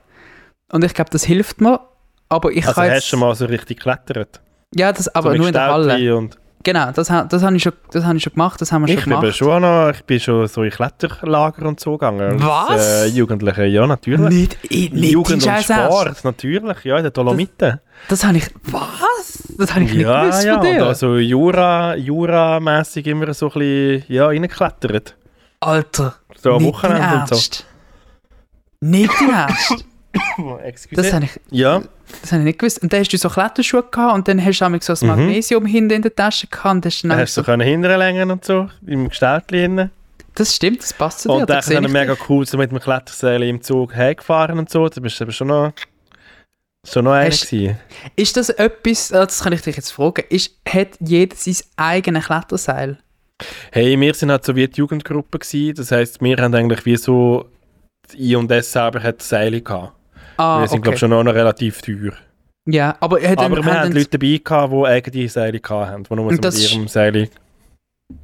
Und ich glaube, das hilft mir. Aber ich also kann hast du schon mal so richtig geklettert? Ja, das aber so nur in der Halle. Und Genau, das, das habe ich, schon, hab ich schon gemacht, das haben wir ich schon gemacht. Bin schon noch, ich bin schon so in Kletterlager und so gegangen. Was? Als, äh, Jugendliche, ja, natürlich. Nicht, nicht Jugend und Sport, natürlich, ja, in der Dolomiten. Das, das habe ich, was? Das habe ich nicht ja, gewusst ja, von dir. also Jura, Jura-mässig immer so ein bisschen, ja, reingeklettert. Alter, so am Wochenende und so. Nicht dein Ernst? Das habe ich... Ja. Das habe ich nicht gewusst. Und dann hast du so Kletterschuhe gehabt und dann hast du so das mhm. Magnesium mhm. hinten in der Tasche gehabt. Und hast du hast so, so hinterlängen und so, im Gestelltchen. Das stimmt, das passt zu dir. Und dann ist es mega cool, so mit dem Kletterseil im Zug hergefahren und so. Da bist du aber schon noch, schon noch einer Ist das etwas, ah, das kann ich dich jetzt fragen, ist, hat jeder sein eigenes Kletterseil? Hey, wir sind halt so wie die Jugendgruppe gewesen. Das heisst, wir haben eigentlich wie so, die I und S selber hat Seile gehabt. Ah, wir sind, okay. glaube ich, schon noch relativ teuer. Ja, aber, hat aber wir hatten Leute dabei, gehabt, die eigene Seile hatten, die nur mit ihrem Seil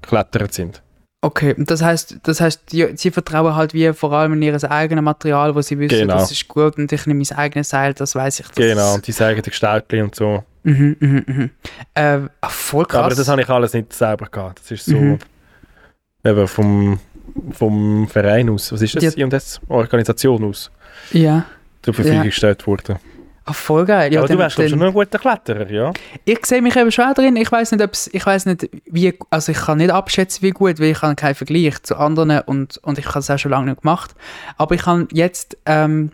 geklettert sind. Okay, das heißt, das heißt, die, sie vertrauen halt wie vor allem in ihr eigenes Material, wo sie wissen, genau. das ist gut und ich nehme mein eigenes Seil, das weiß ich. Das genau, und die sagen die Gestaltchen und so. Mhm, mhm, mhm. Äh, voll krass. Aber das habe ich alles nicht selber gehabt. Das ist so mhm. eben vom, vom Verein aus. Was ist das? Ja. Und das Organisation aus. Ja zur Verfügung ja. gestellt worden. Ach, voll geil. Ja, Aber du wärst doch schon ein guter Kletterer, ja? Ich sehe mich eben schon drin. Ich weiß nicht, ob's, ich weiß nicht, wie, also ich kann nicht abschätzen, wie gut, weil ich habe keinen Vergleich zu anderen und, und ich habe es auch schon lange nicht gemacht. Aber ich habe jetzt ähm,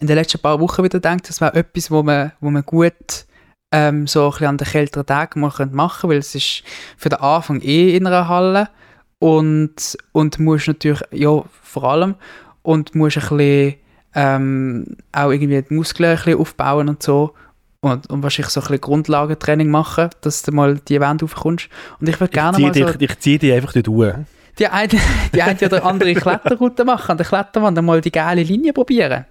in den letzten paar Wochen wieder gedacht, das wäre etwas, wo man, wo man gut ähm, so ein bisschen an den kälteren Tagen mal machen könnte, weil es ist für den Anfang eh in einer Halle und, und musst natürlich, ja, vor allem, und musst ein bisschen ähm, auch irgendwie die Muskeln ein bisschen aufbauen und so. Und, und wahrscheinlich so ein bisschen Grundlagentraining machen, dass du mal die Wand aufkommst. Und ich würde gerne mal so... Dich, ich ziehe dich einfach dort hoch. Die eine, die eine oder andere Kletterroute machen, an der Kletterwand mal die geile Linie probieren.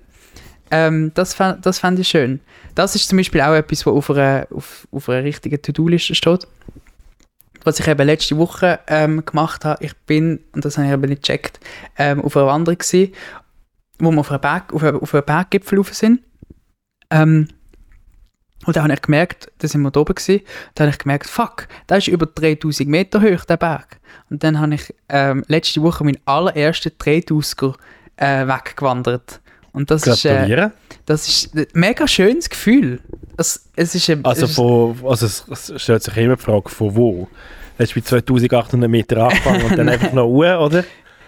Ähm, das das fände ich schön. Das ist zum Beispiel auch etwas, was auf einer, auf, auf einer richtigen To-Do-Liste steht. Was ich eben letzte Woche ähm, gemacht habe, ich bin, und das habe ich eben nicht gecheckt, ähm, auf einer Wanderung gewesen wo wir auf einen, Berg, auf einen, auf einen Berggipfel rauf sind. Ähm, und da habe ich gemerkt, da sind wir da oben gewesen, da habe ich gemerkt, fuck, da ist über 3000 Meter hoch, der Berg. Und dann habe ich ähm, letzte Woche meinen allerersten 3000er äh, weggewandert. Und das ist, äh, das ist ein mega schönes Gefühl. Es, es ist, ein, also, es von, also es stellt sich immer die Frage, von wo? Hast du bei 2800 Meter angefangen und dann einfach noch hoch, oder?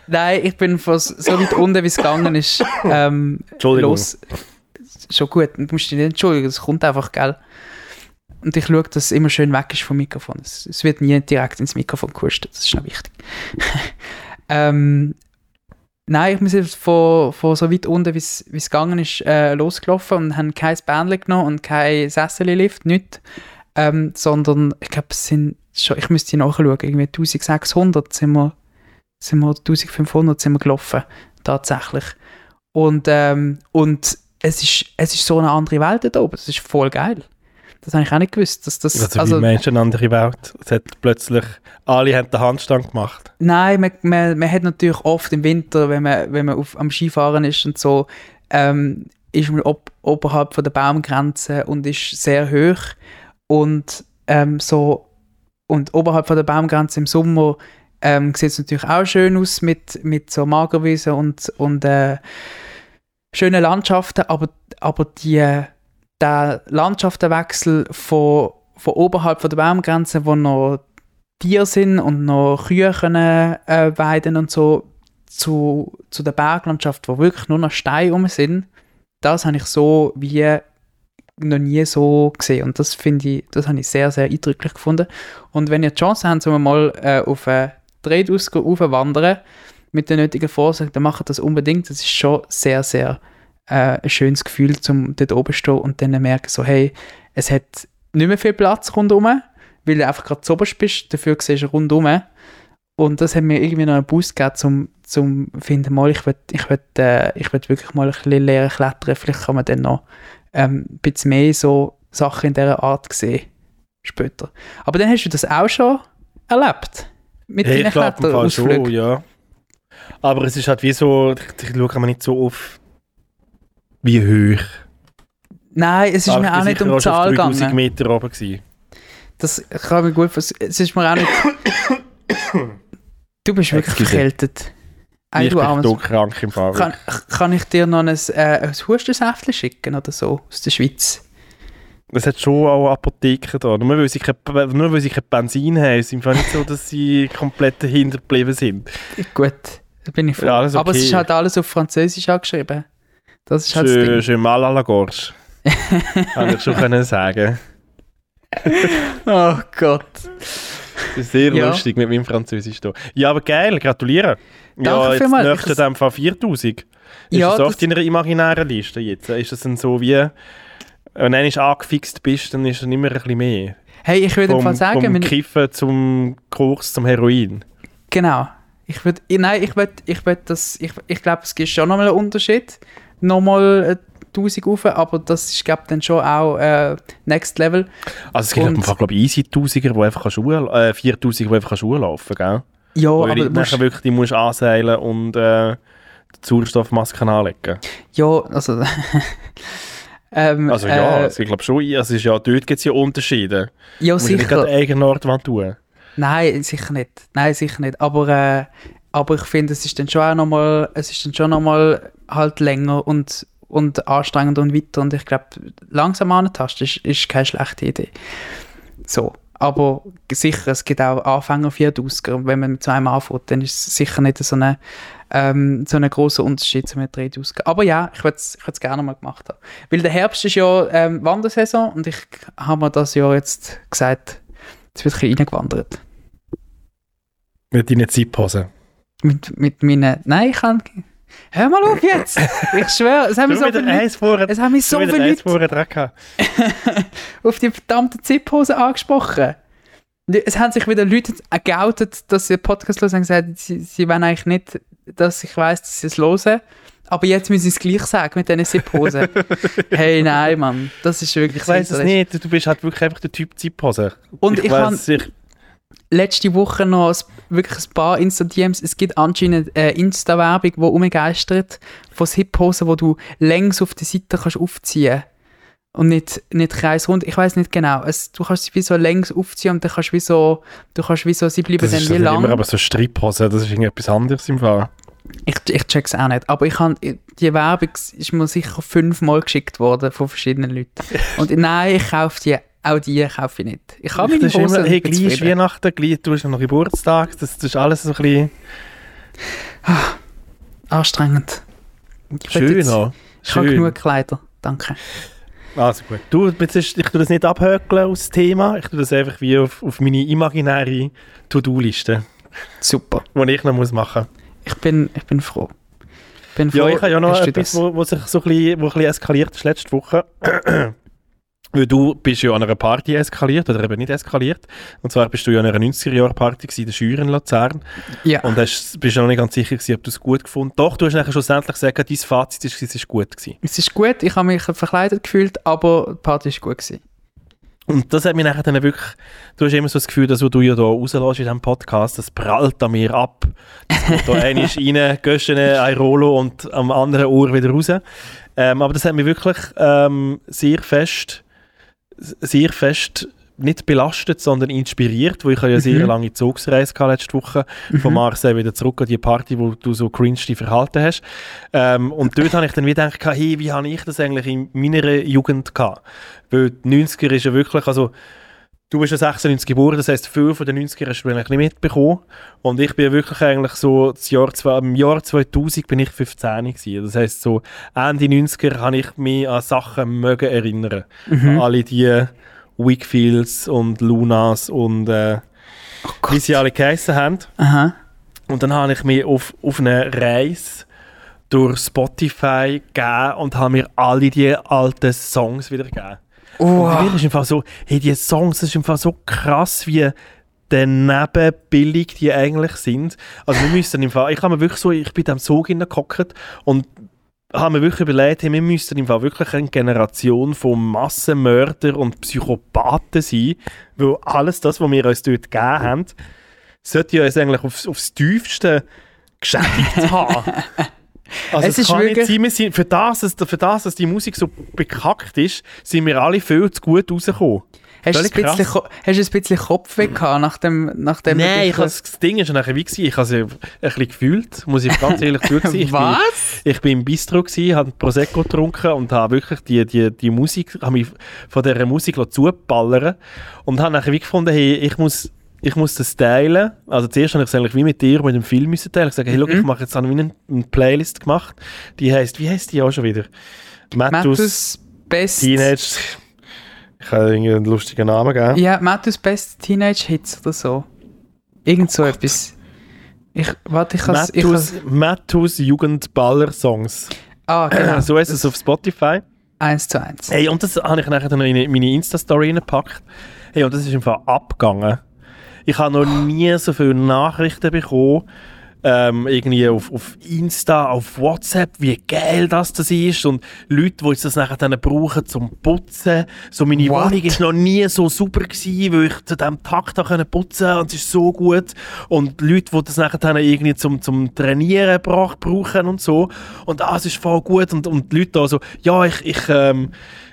Nein, ich bin von so weit unten, wie es gegangen ist, ähm, Entschuldigung. los. Schon gut, du musst dich nicht entschuldigen, es kommt einfach, gell? Und ich schaue, dass es immer schön weg ist vom Mikrofon. Es, es wird nie direkt ins Mikrofon gehustet, das ist noch wichtig. ähm, nein, ich bin von, von so weit unten, wie es gegangen ist, äh, losgelaufen und haben kein Bändchen genommen und kein Sessellift, nichts. Ähm, sondern ich glaube, es sind schon, ich müsste nachschauen, irgendwie 1600 sind wir, sind wir 1500 sind wir gelaufen, tatsächlich. Und, ähm, und es, ist, es ist so eine andere Welt da oben, das ist voll geil. Das habe ich auch nicht gewusst. Dass das, also, also wie Menschen eine andere Welt? Es hat plötzlich, alle haben den Handstand gemacht. Nein, man, man, man hat natürlich oft im Winter, wenn man, wenn man auf, am Skifahren ist und so, ähm, ist man ob, oberhalb von der Baumgrenze und ist sehr hoch und ähm, so und oberhalb von der Baumgrenze im Sommer ähm, sieht es natürlich auch schön aus mit, mit so Magerwiesen und, und äh, schönen Landschaften, aber, aber die, der Landschaftenwechsel von, von oberhalb von der Baumgrenze, wo noch Tiere sind und noch Kühe können äh, weiden und so, zu, zu der Berglandschaft, wo wirklich nur noch Steine rum sind, das habe ich so wie noch nie so gesehen. Und das finde ich, das habe ich sehr, sehr eindrücklich gefunden. Und wenn ihr die Chance habt, um mal äh, auf einen Drehdusger aufwandern mit den nötigen Vorsicht, dann macht das unbedingt, das ist schon sehr, sehr äh, ein schönes Gefühl, zum dort oben zu stehen und dann merken so, hey, es hat nicht mehr viel Platz rundherum, weil du einfach gerade zu oberst bist, dafür siehst du rundherum und das hat mir irgendwie noch einen Boost gegeben, zum, zum finden, mal, ich will, ich will, äh, ich wirklich mal ein bisschen lernen klettern, vielleicht kann man dann noch ähm, ein bisschen mehr so Sachen in dieser Art sehen, später. Aber dann hast du das auch schon erlebt? Mit hey, deinen Kletterausflügen? ja. Aber es ist halt wie so, ich, ich schaue mir nicht so auf, wie hoch. Nein, es ist Aber mir auch nicht um die Zahl gegangen. Meter oben gewesen. Das kann mir gut vorstellen. Es ist mir auch nicht... Du bist wirklich verkältet. ich bin doch krank im Fall. Kann, kann, ich dir noch ein, äh, ein Hustensäftchen schicken oder so aus der Schweiz? Es hat schon auch Apotheken da. Nur weil sie kein, nur weil sie kein Benzin haben, ist es nicht so, dass sie komplett dahinter geblieben sind. Gut, da bin ich froh. Ja, okay. Aber es ist halt alles auf Französisch angeschrieben. Das ist halt je, das Ding. Je mal à la gorge. Kann ich schon können sagen. oh Gott. Das ist sehr ja. lustig mit meinem Französisch hier. Ja, aber geil, gratuliere. Danke ja, jetzt vielmals. möchte dem Fall 4000. Ist ja, das auf deiner imaginären Liste jetzt? Ist das dann so wie, wenn du angefixt bist, dann ist es immer ein bisschen mehr? Hey, ich würde einfach sagen... Vom Kiffen zum Kurs zum Heroin. Genau. Ich würde, nein, ich würde, ich würde das, ich, ich glaube, es gibt schon nochmal einen Unterschied. Nochmal 1000 rauf, aber das ist, glaube dann schon auch äh, Next Level. Also es gibt und, einfach, glaube ich, easy 1000er, die einfach Schuhe, äh, 4000 die einfach Schuhe laufen, gell? Ja, Wo aber du musst, wirklich, die musst anseilen und äh, die Sauerstoffmasken anlegen. Ja, also... ähm, also ja, äh, also ich glaube schon, also ist ja, dort gibt es ja Unterschiede. Ja, musst sicher. Musst du nicht eigenen Ort tun? Nein, sicher nicht. Nein, sicher nicht. Aber, äh, aber ich finde, es ist dann schon auch nochmal, es ist dann schon nochmal halt länger und und anstrengend und weiter. Und ich glaube, langsam antasten ist, ist keine schlechte Idee. So. Aber sicher, es gibt auch Anfänger 4000 und wenn man mit zweimal anfängt, dann ist es sicher nicht so ein ähm, so ein großer Unterschied zu einem 3000. Aber ja, ich würde es ich gerne mal gemacht haben. Weil der Herbst ist ja ähm, Wandersaison und ich habe mir das Jahr jetzt gesagt, jetzt wird ein bisschen reingewandert. Mit deinen Zeitposen? Mit, mit meinen, nein, ich kann Hör mal auf jetzt! Ich schwöre, es haben mich so viele Leute, es haben mich so viele Leute auf die verdammte Zipphose angesprochen. Es haben sich wieder Leute geoutet, dass sie Podcast hören und gesagt, sie, sie wollen eigentlich nicht, dass ich weiß, dass sie es hören. Aber jetzt müssen sie es gleich sagen mit diesen Ziphosen. hey, nein, Mann, das ist wirklich Ich weiß es nicht, du bist halt wirklich einfach der Typ Ziphose. Und ich, ich weiß, ich, letzte Woche noch wirklich ein paar Insta-DMs. Es gibt anscheinend eine Insta-Werbung, die umgeistert von Hip-Hosen, wo du längs auf der Seite kannst aufziehen und nicht, nicht kreisrund. Ich weiß nicht genau. Es, du kannst sie wie so längs aufziehen und dann kannst du wie so, du kannst wie so, sie bleiben das dann ist wie lang. immer aber so Stripphosen, das ist irgendetwas anderes im Fall. Ich, ich check's auch nicht. Aber ich habe, die Werbung ist mir sicher fünfmal geschickt worden von verschiedenen Leuten. Und nein, ich kaufe die auch die kaufe ich nicht. Ich habe meine Hose immer, hey, gleich Weihnachten, gleich, du hast noch Geburtstag, das, das ist alles so ein bisschen... Ah, anstrengend. Ich Schön jetzt, auch. Ich habe genug Kleider, danke. Also gut. Du, ich tue das nicht abhökeln aus dem Thema, ich tue das einfach wie auf, auf meine imaginäre To-Do-Liste. Super. Die ich noch muss machen muss. Ich bin, ich bin froh. Bin froh. Ja, ich habe ja noch etwas, wo, wo sich so ein bisschen, wo ein bisschen eskaliert ist letzte Woche. Weil du bist ja an einer Party eskaliert, oder eben nicht eskaliert. Und zwar bist du ja an einer 90er-Jahr-Party in der Schür in Luzern. Ja. Und hast, bist ja noch nicht ganz sicher gewesen, ob du es gut gefunden hast. Doch, du hast nachher schlussendlich gesagt, dein Fazit ist, es ist gut gewesen. Es ist gut, ich habe mich verkleidet gefühlt, aber die Party ist gut gewesen. Und das hat mich nachher dann wirklich, du hast immer so das Gefühl, dass du ja da rauslässt in diesem Podcast, das prallt an mir ab. Da einmal rein, gehst in ein Rollo und am anderen Ohr wieder raus. Ähm, aber das hat mich wirklich ähm, sehr fest sehr fest nicht belastet, sondern inspiriert, wo ich ja sehr mhm. lange Zugsreise hatte letzte Woche, mhm. von Marseille wieder zurück an die Party, wo du so cringe verhalten hast. Ähm, und dort habe ich dann wieder gedacht, hey, wie habe ich das eigentlich in meiner Jugend gehabt? Weil die 90er ist ja wirklich, also du bist ja 96 geboren, das heisst, viel von den 90er hast du eigentlich nicht mitbekommen. Und ich bin wirklich eigentlich so, das Jahr, im Jahr 2000 bin ich 15 gewesen. Das heisst, so Ende 90er kann ich mich an Sachen mögen erinnern. Mhm. An alle die Wickfields und Lunas und äh, oh wie sie alle geheissen haben. Aha. Und dann habe ich mich auf, auf eine Reise durch Spotify gegeben und habe mir alle die alten Songs wieder gegeben. Oh. Und ist einfach so, hey, die Songs, das ist einfach so krass, wie daneben billig die eigentlich sind. Also wir müssen im Fall, ich habe mir wirklich so, ich bin am Zug hineingehockt und habe mir wirklich überlegt, hey, wir müssten im Fall wirklich eine Generation von Massenmörder und Psychopathen sein, weil alles das, was wir uns dort gegeben haben, sollte ja uns eigentlich aufs, aufs tiefste geschädigt haben. Also es, es kann nicht sein, wir sind, für, das, für das, dass die Musik so bekackt ist, sind wir alle viel zu gut rausgekommen. Hast du, ein bisschen, hast ein bisschen Kopfweh gehabt nach dem, nach dem Nein, ich das Ding ist nachher wie gewesen. Ich habe es ein bisschen gefühlt, muss ich ganz ehrlich zugeben. Ich Was? Bin, ich bin im Bistro gewesen, habe Prosecco getrunken und habe wirklich die, die, die Musik, habe mich von dieser Musik zugeballern und habe nachher wie gefunden, hey, ich muss ich muss das teilen. Also zuerst habe ich es eigentlich wie mit dir mit dem Film müssen teilen. Ich sage, hey, mhm. ich mache jetzt eine, eine Playlist gemacht. Die heißt, wie heißt die auch schon wieder? Mattus, Best Teenage. Ich kann irgendwie einen lustigen Namen geben. Ja, Mattus Best Teenage Hits oder so. Irgend so oh etwas. Ich, warte, ich has, Mattus, Mattus Jugendballer Songs. Ah, genau. so ist es auf Spotify. Eins zu eins. Hey, und das habe ich nachher dann in meine Insta-Story reingepackt. Hey, und das ist einfach abgegangen. Ich habe noch nie so viele Nachrichten bekommen, ähm, irgendwie auf, auf Insta, auf WhatsApp, wie geil das das ist und Leute, die das nachher dann brauchen zum Putzen. So meine What? Wohnung ist noch nie so super gewesen, weil ich zu diesem Takt putzen konnte und es ist so gut. Und Leute, die das nachher dann irgendwie zum, zum Trainieren brauchen und so. Und ah, es ist voll gut und, und die Leute da so, ja, ich, ich ähm,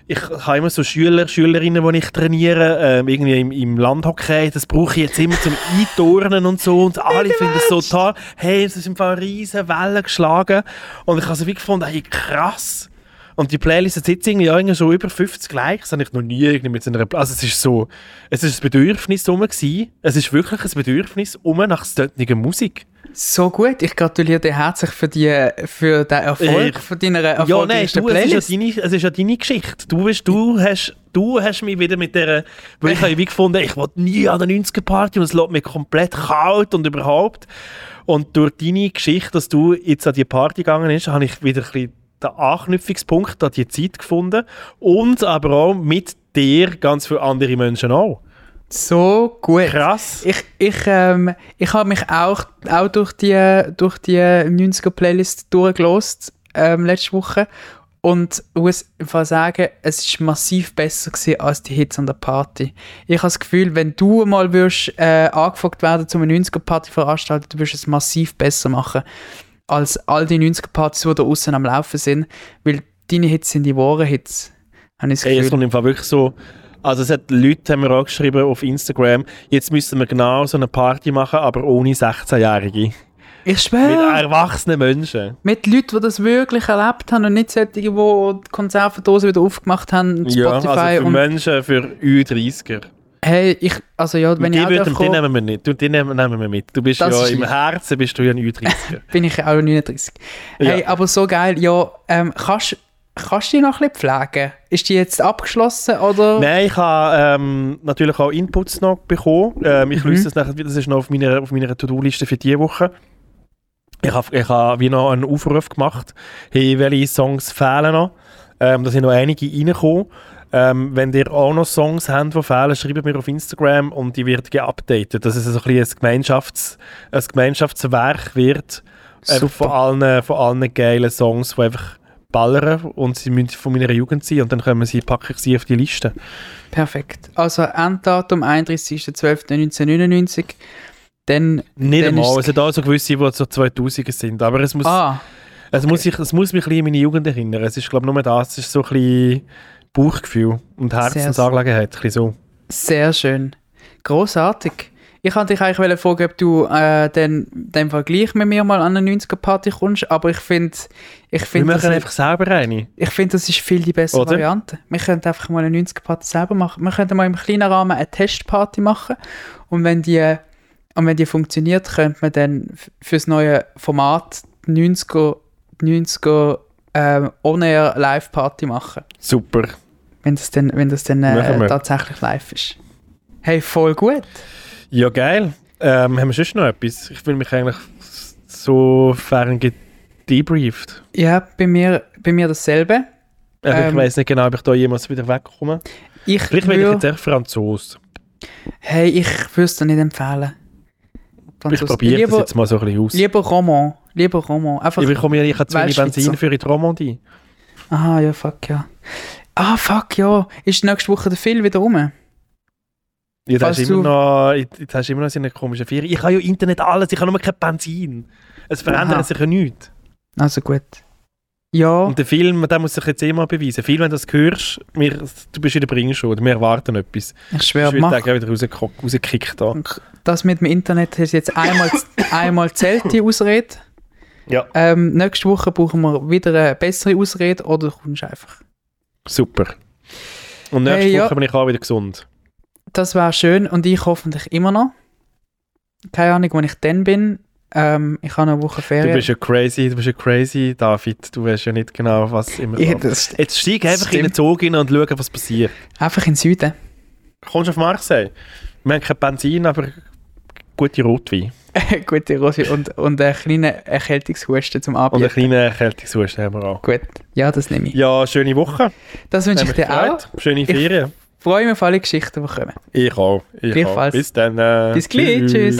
ich habe immer so Schüler, Schülerinnen, die ich trainiere, ähm, irgendwie im, im Landhockey, das brauche ich jetzt immer zum Einturnen und so und alle finden das so toll. Hey, es ist im Fall riesen Wellen geschlagen und ich habe so wie gefunden, hey, krass. Und die Playlist hat jetzt irgendwie, irgendwie so über 50 Likes, das habe ich noch nie irgendwie mit so einer, also es ist so, es ist ein Bedürfnis rum gewesen, es ist wirklich ein Bedürfnis um nach solcher Musik. So gut, ich gratuliere dir herzlich für, die, für den Erfolg ich, von deiner Ja, nein, du, es, ist ja deine, es ist ja deine Geschichte. Du, bist, du, hast, du hast mich wieder mit der, weil ich habe wie gefunden, ich wollte nie an der 90er-Party und es lässt mich komplett kalt und überhaupt. Und durch deine Geschichte, dass du jetzt an die Party gegangen bist, habe ich wieder ein bisschen den Anknüpfungspunkt an die Zeit gefunden und aber auch mit dir ganz viele andere Menschen auch. So gut. Krass. Ich, ich, ähm, ich habe mich auch, auch durch die, durch die 90er-Playlist durchgelost ähm, letzte Woche und muss einfach sagen, es ist massiv besser gewesen als die Hits an der Party. Ich habe das Gefühl, wenn du mal würdest, äh, angefragt werden zu einer 90er-Party veranstalten, du wirst es massiv besser machen als all die 90er-Partys, die da außen am Laufen sind, weil deine Hits sind die wahren Hits. Habe ich das Gefühl. Ey, es kommt im Fall wirklich so also es hat Leute haben mir auch geschrieben auf Instagram, jetzt müssen wir genau so eine Party machen, aber ohne 16-Jährige. Ich schwöre. Mit erwachsenen Menschen. Mit Leuten, die das wirklich erlebt haben und nicht solche, die die Konservendose wieder aufgemacht haben, Spotify. Ja, also für Menschen, für Ü30er. Hey, ich, also ja, wenn die ich auch würden, die nehmen wir nicht. Du, die nehmen, nehmen wir mit. Du bist das ja im Herzen bist du ja ein Ü30er. Bin ich auch 39. Hey, ja. aber so geil, ja, ähm, kannst Kannst du die noch ein bisschen pflegen? Ist die jetzt abgeschlossen oder? Nein, ich habe ähm, natürlich auch Inputs noch bekommen. Ähm, ich mhm. löse das nachher, das ist noch auf meiner, auf meiner To-Do-Liste für diese Woche. Ich habe ich hab wie noch einen Aufruf gemacht, hey, welche Songs fehlen noch. Ähm, da sind noch einige reingekommen. Ähm, wenn ihr auch noch Songs habt, die fehlen, schreibt mir auf Instagram und die wird geupdatet, dass es so ein, bisschen ein, Gemeinschafts-, ein Gemeinschaftswerk wird äh, von, allen, von allen geilen Songs, die einfach ballern und sie müssen von meiner Jugend sein und dann können sie, packe ich sie auf die Liste. Perfekt. Also Enddatum 31.12.1999. Dann, Nicht dann einmal, es sind auch so gewisse, die so 2000 sind, aber es muss, ah, es muss, ich, es muss mich ein bisschen an meine Jugend erinnern. Es ist glaube ich nur das, es ist so ein bisschen Bauchgefühl und Herzensangelegenheit, ein bisschen so. Sehr schön. Großartig. Ich wollte dich eigentlich fragen, ob du äh, den, den Vergleich mit mir mal an eine 90er-Party kommst, aber ich finde... Ich find, Wir machen einfach selber eine. Ich finde, das ist viel die bessere Oder? Variante. Wir könnten einfach mal eine 90er-Party selber machen. Wir könnten mal im kleinen Rahmen eine Testparty machen und wenn die, und wenn die funktioniert, könnte man dann f- fürs neue Format die 90er, die 90er ähm, On-Air Live-Party machen. Super. Wenn das dann, wenn das dann äh, tatsächlich live ist. Hey, voll gut. Ja, geil. Ähm, haben wir sonst noch etwas? Ich will mich eigentlich sofern gedebrieft. Ja, bei mir, bei mir dasselbe. Äh, ich Ähm, weiß nicht genau, ob ich da jemals wieder wegkomme. Ich Vielleicht werde ich jetzt echt Franzos. hey, ich würde es dir nicht empfehlen. Ich Franzos- probiere das jetzt mal so ein bisschen aus. lieber Roman. Lieber Roman. Einfach, Ich bekomme ja, ich habe zu wenig. Benzin für die Romandie. aha, ja, fuck, ja. Ah, fuck, ja. Ist nächste Woche der Film wieder rum? Jetzt hast, immer noch, jetzt hast du immer noch so eine komische Ferien. Ich habe ja Internet alles, ich habe nur kein Benzin. Es verändert Aha. sich ja nichts. Also gut. Ja, Und der Film, der muss sich jetzt eh mal beweisen. Viel, wenn du das hörst, wir, du bist in der Bringschule, wir erwarten etwas. ich Ich schwöre, mach. sagen, wieder rausgekickt rausgekickt da. Das mit dem Internet hast jetzt einmal, einmal zählt, die Ausrede. Ja. Ähm, nächste Woche brauchen wir wieder eine bessere Ausrede oder du kommst einfach. Super. Und nächste Hey, ja. Woche bin ich auch wieder gesund. Das wäre schön und ich hoffentlich immer noch. Keine Ahnung, wann ich dann bin. Ähm, ich habe eine Woche Du Ferien. bist ja crazy, du bist ja crazy, David. Du weißt ja nicht genau, was immer Ja, kommt. das Jetzt steig einfach in den stimmt. Zug rein und schau, was passiert. Einfach in den Süden. Kommst du auf Marseille? Wir haben kein Benzin, aber gute Rotwein. Gute Rosi und, und einen kleinen Erkältungshusten zum Und Abend. einen kleinen Erkältungshusten haben wir auch. Gut, ja, das nehme ich. Ja, schöne Woche. Das wünsche ich dir auch. gefreut. Schöne Ferien. Freue mich auf alle Geschichten, die kommen. Ich auch. Ich auch. Bis dann. Äh, Bis gleich. Tschüss.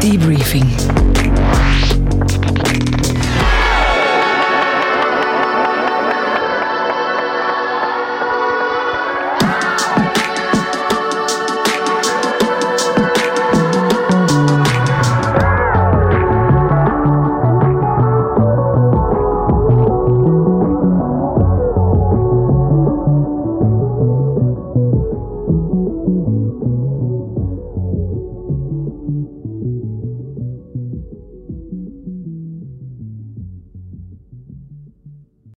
Debriefing.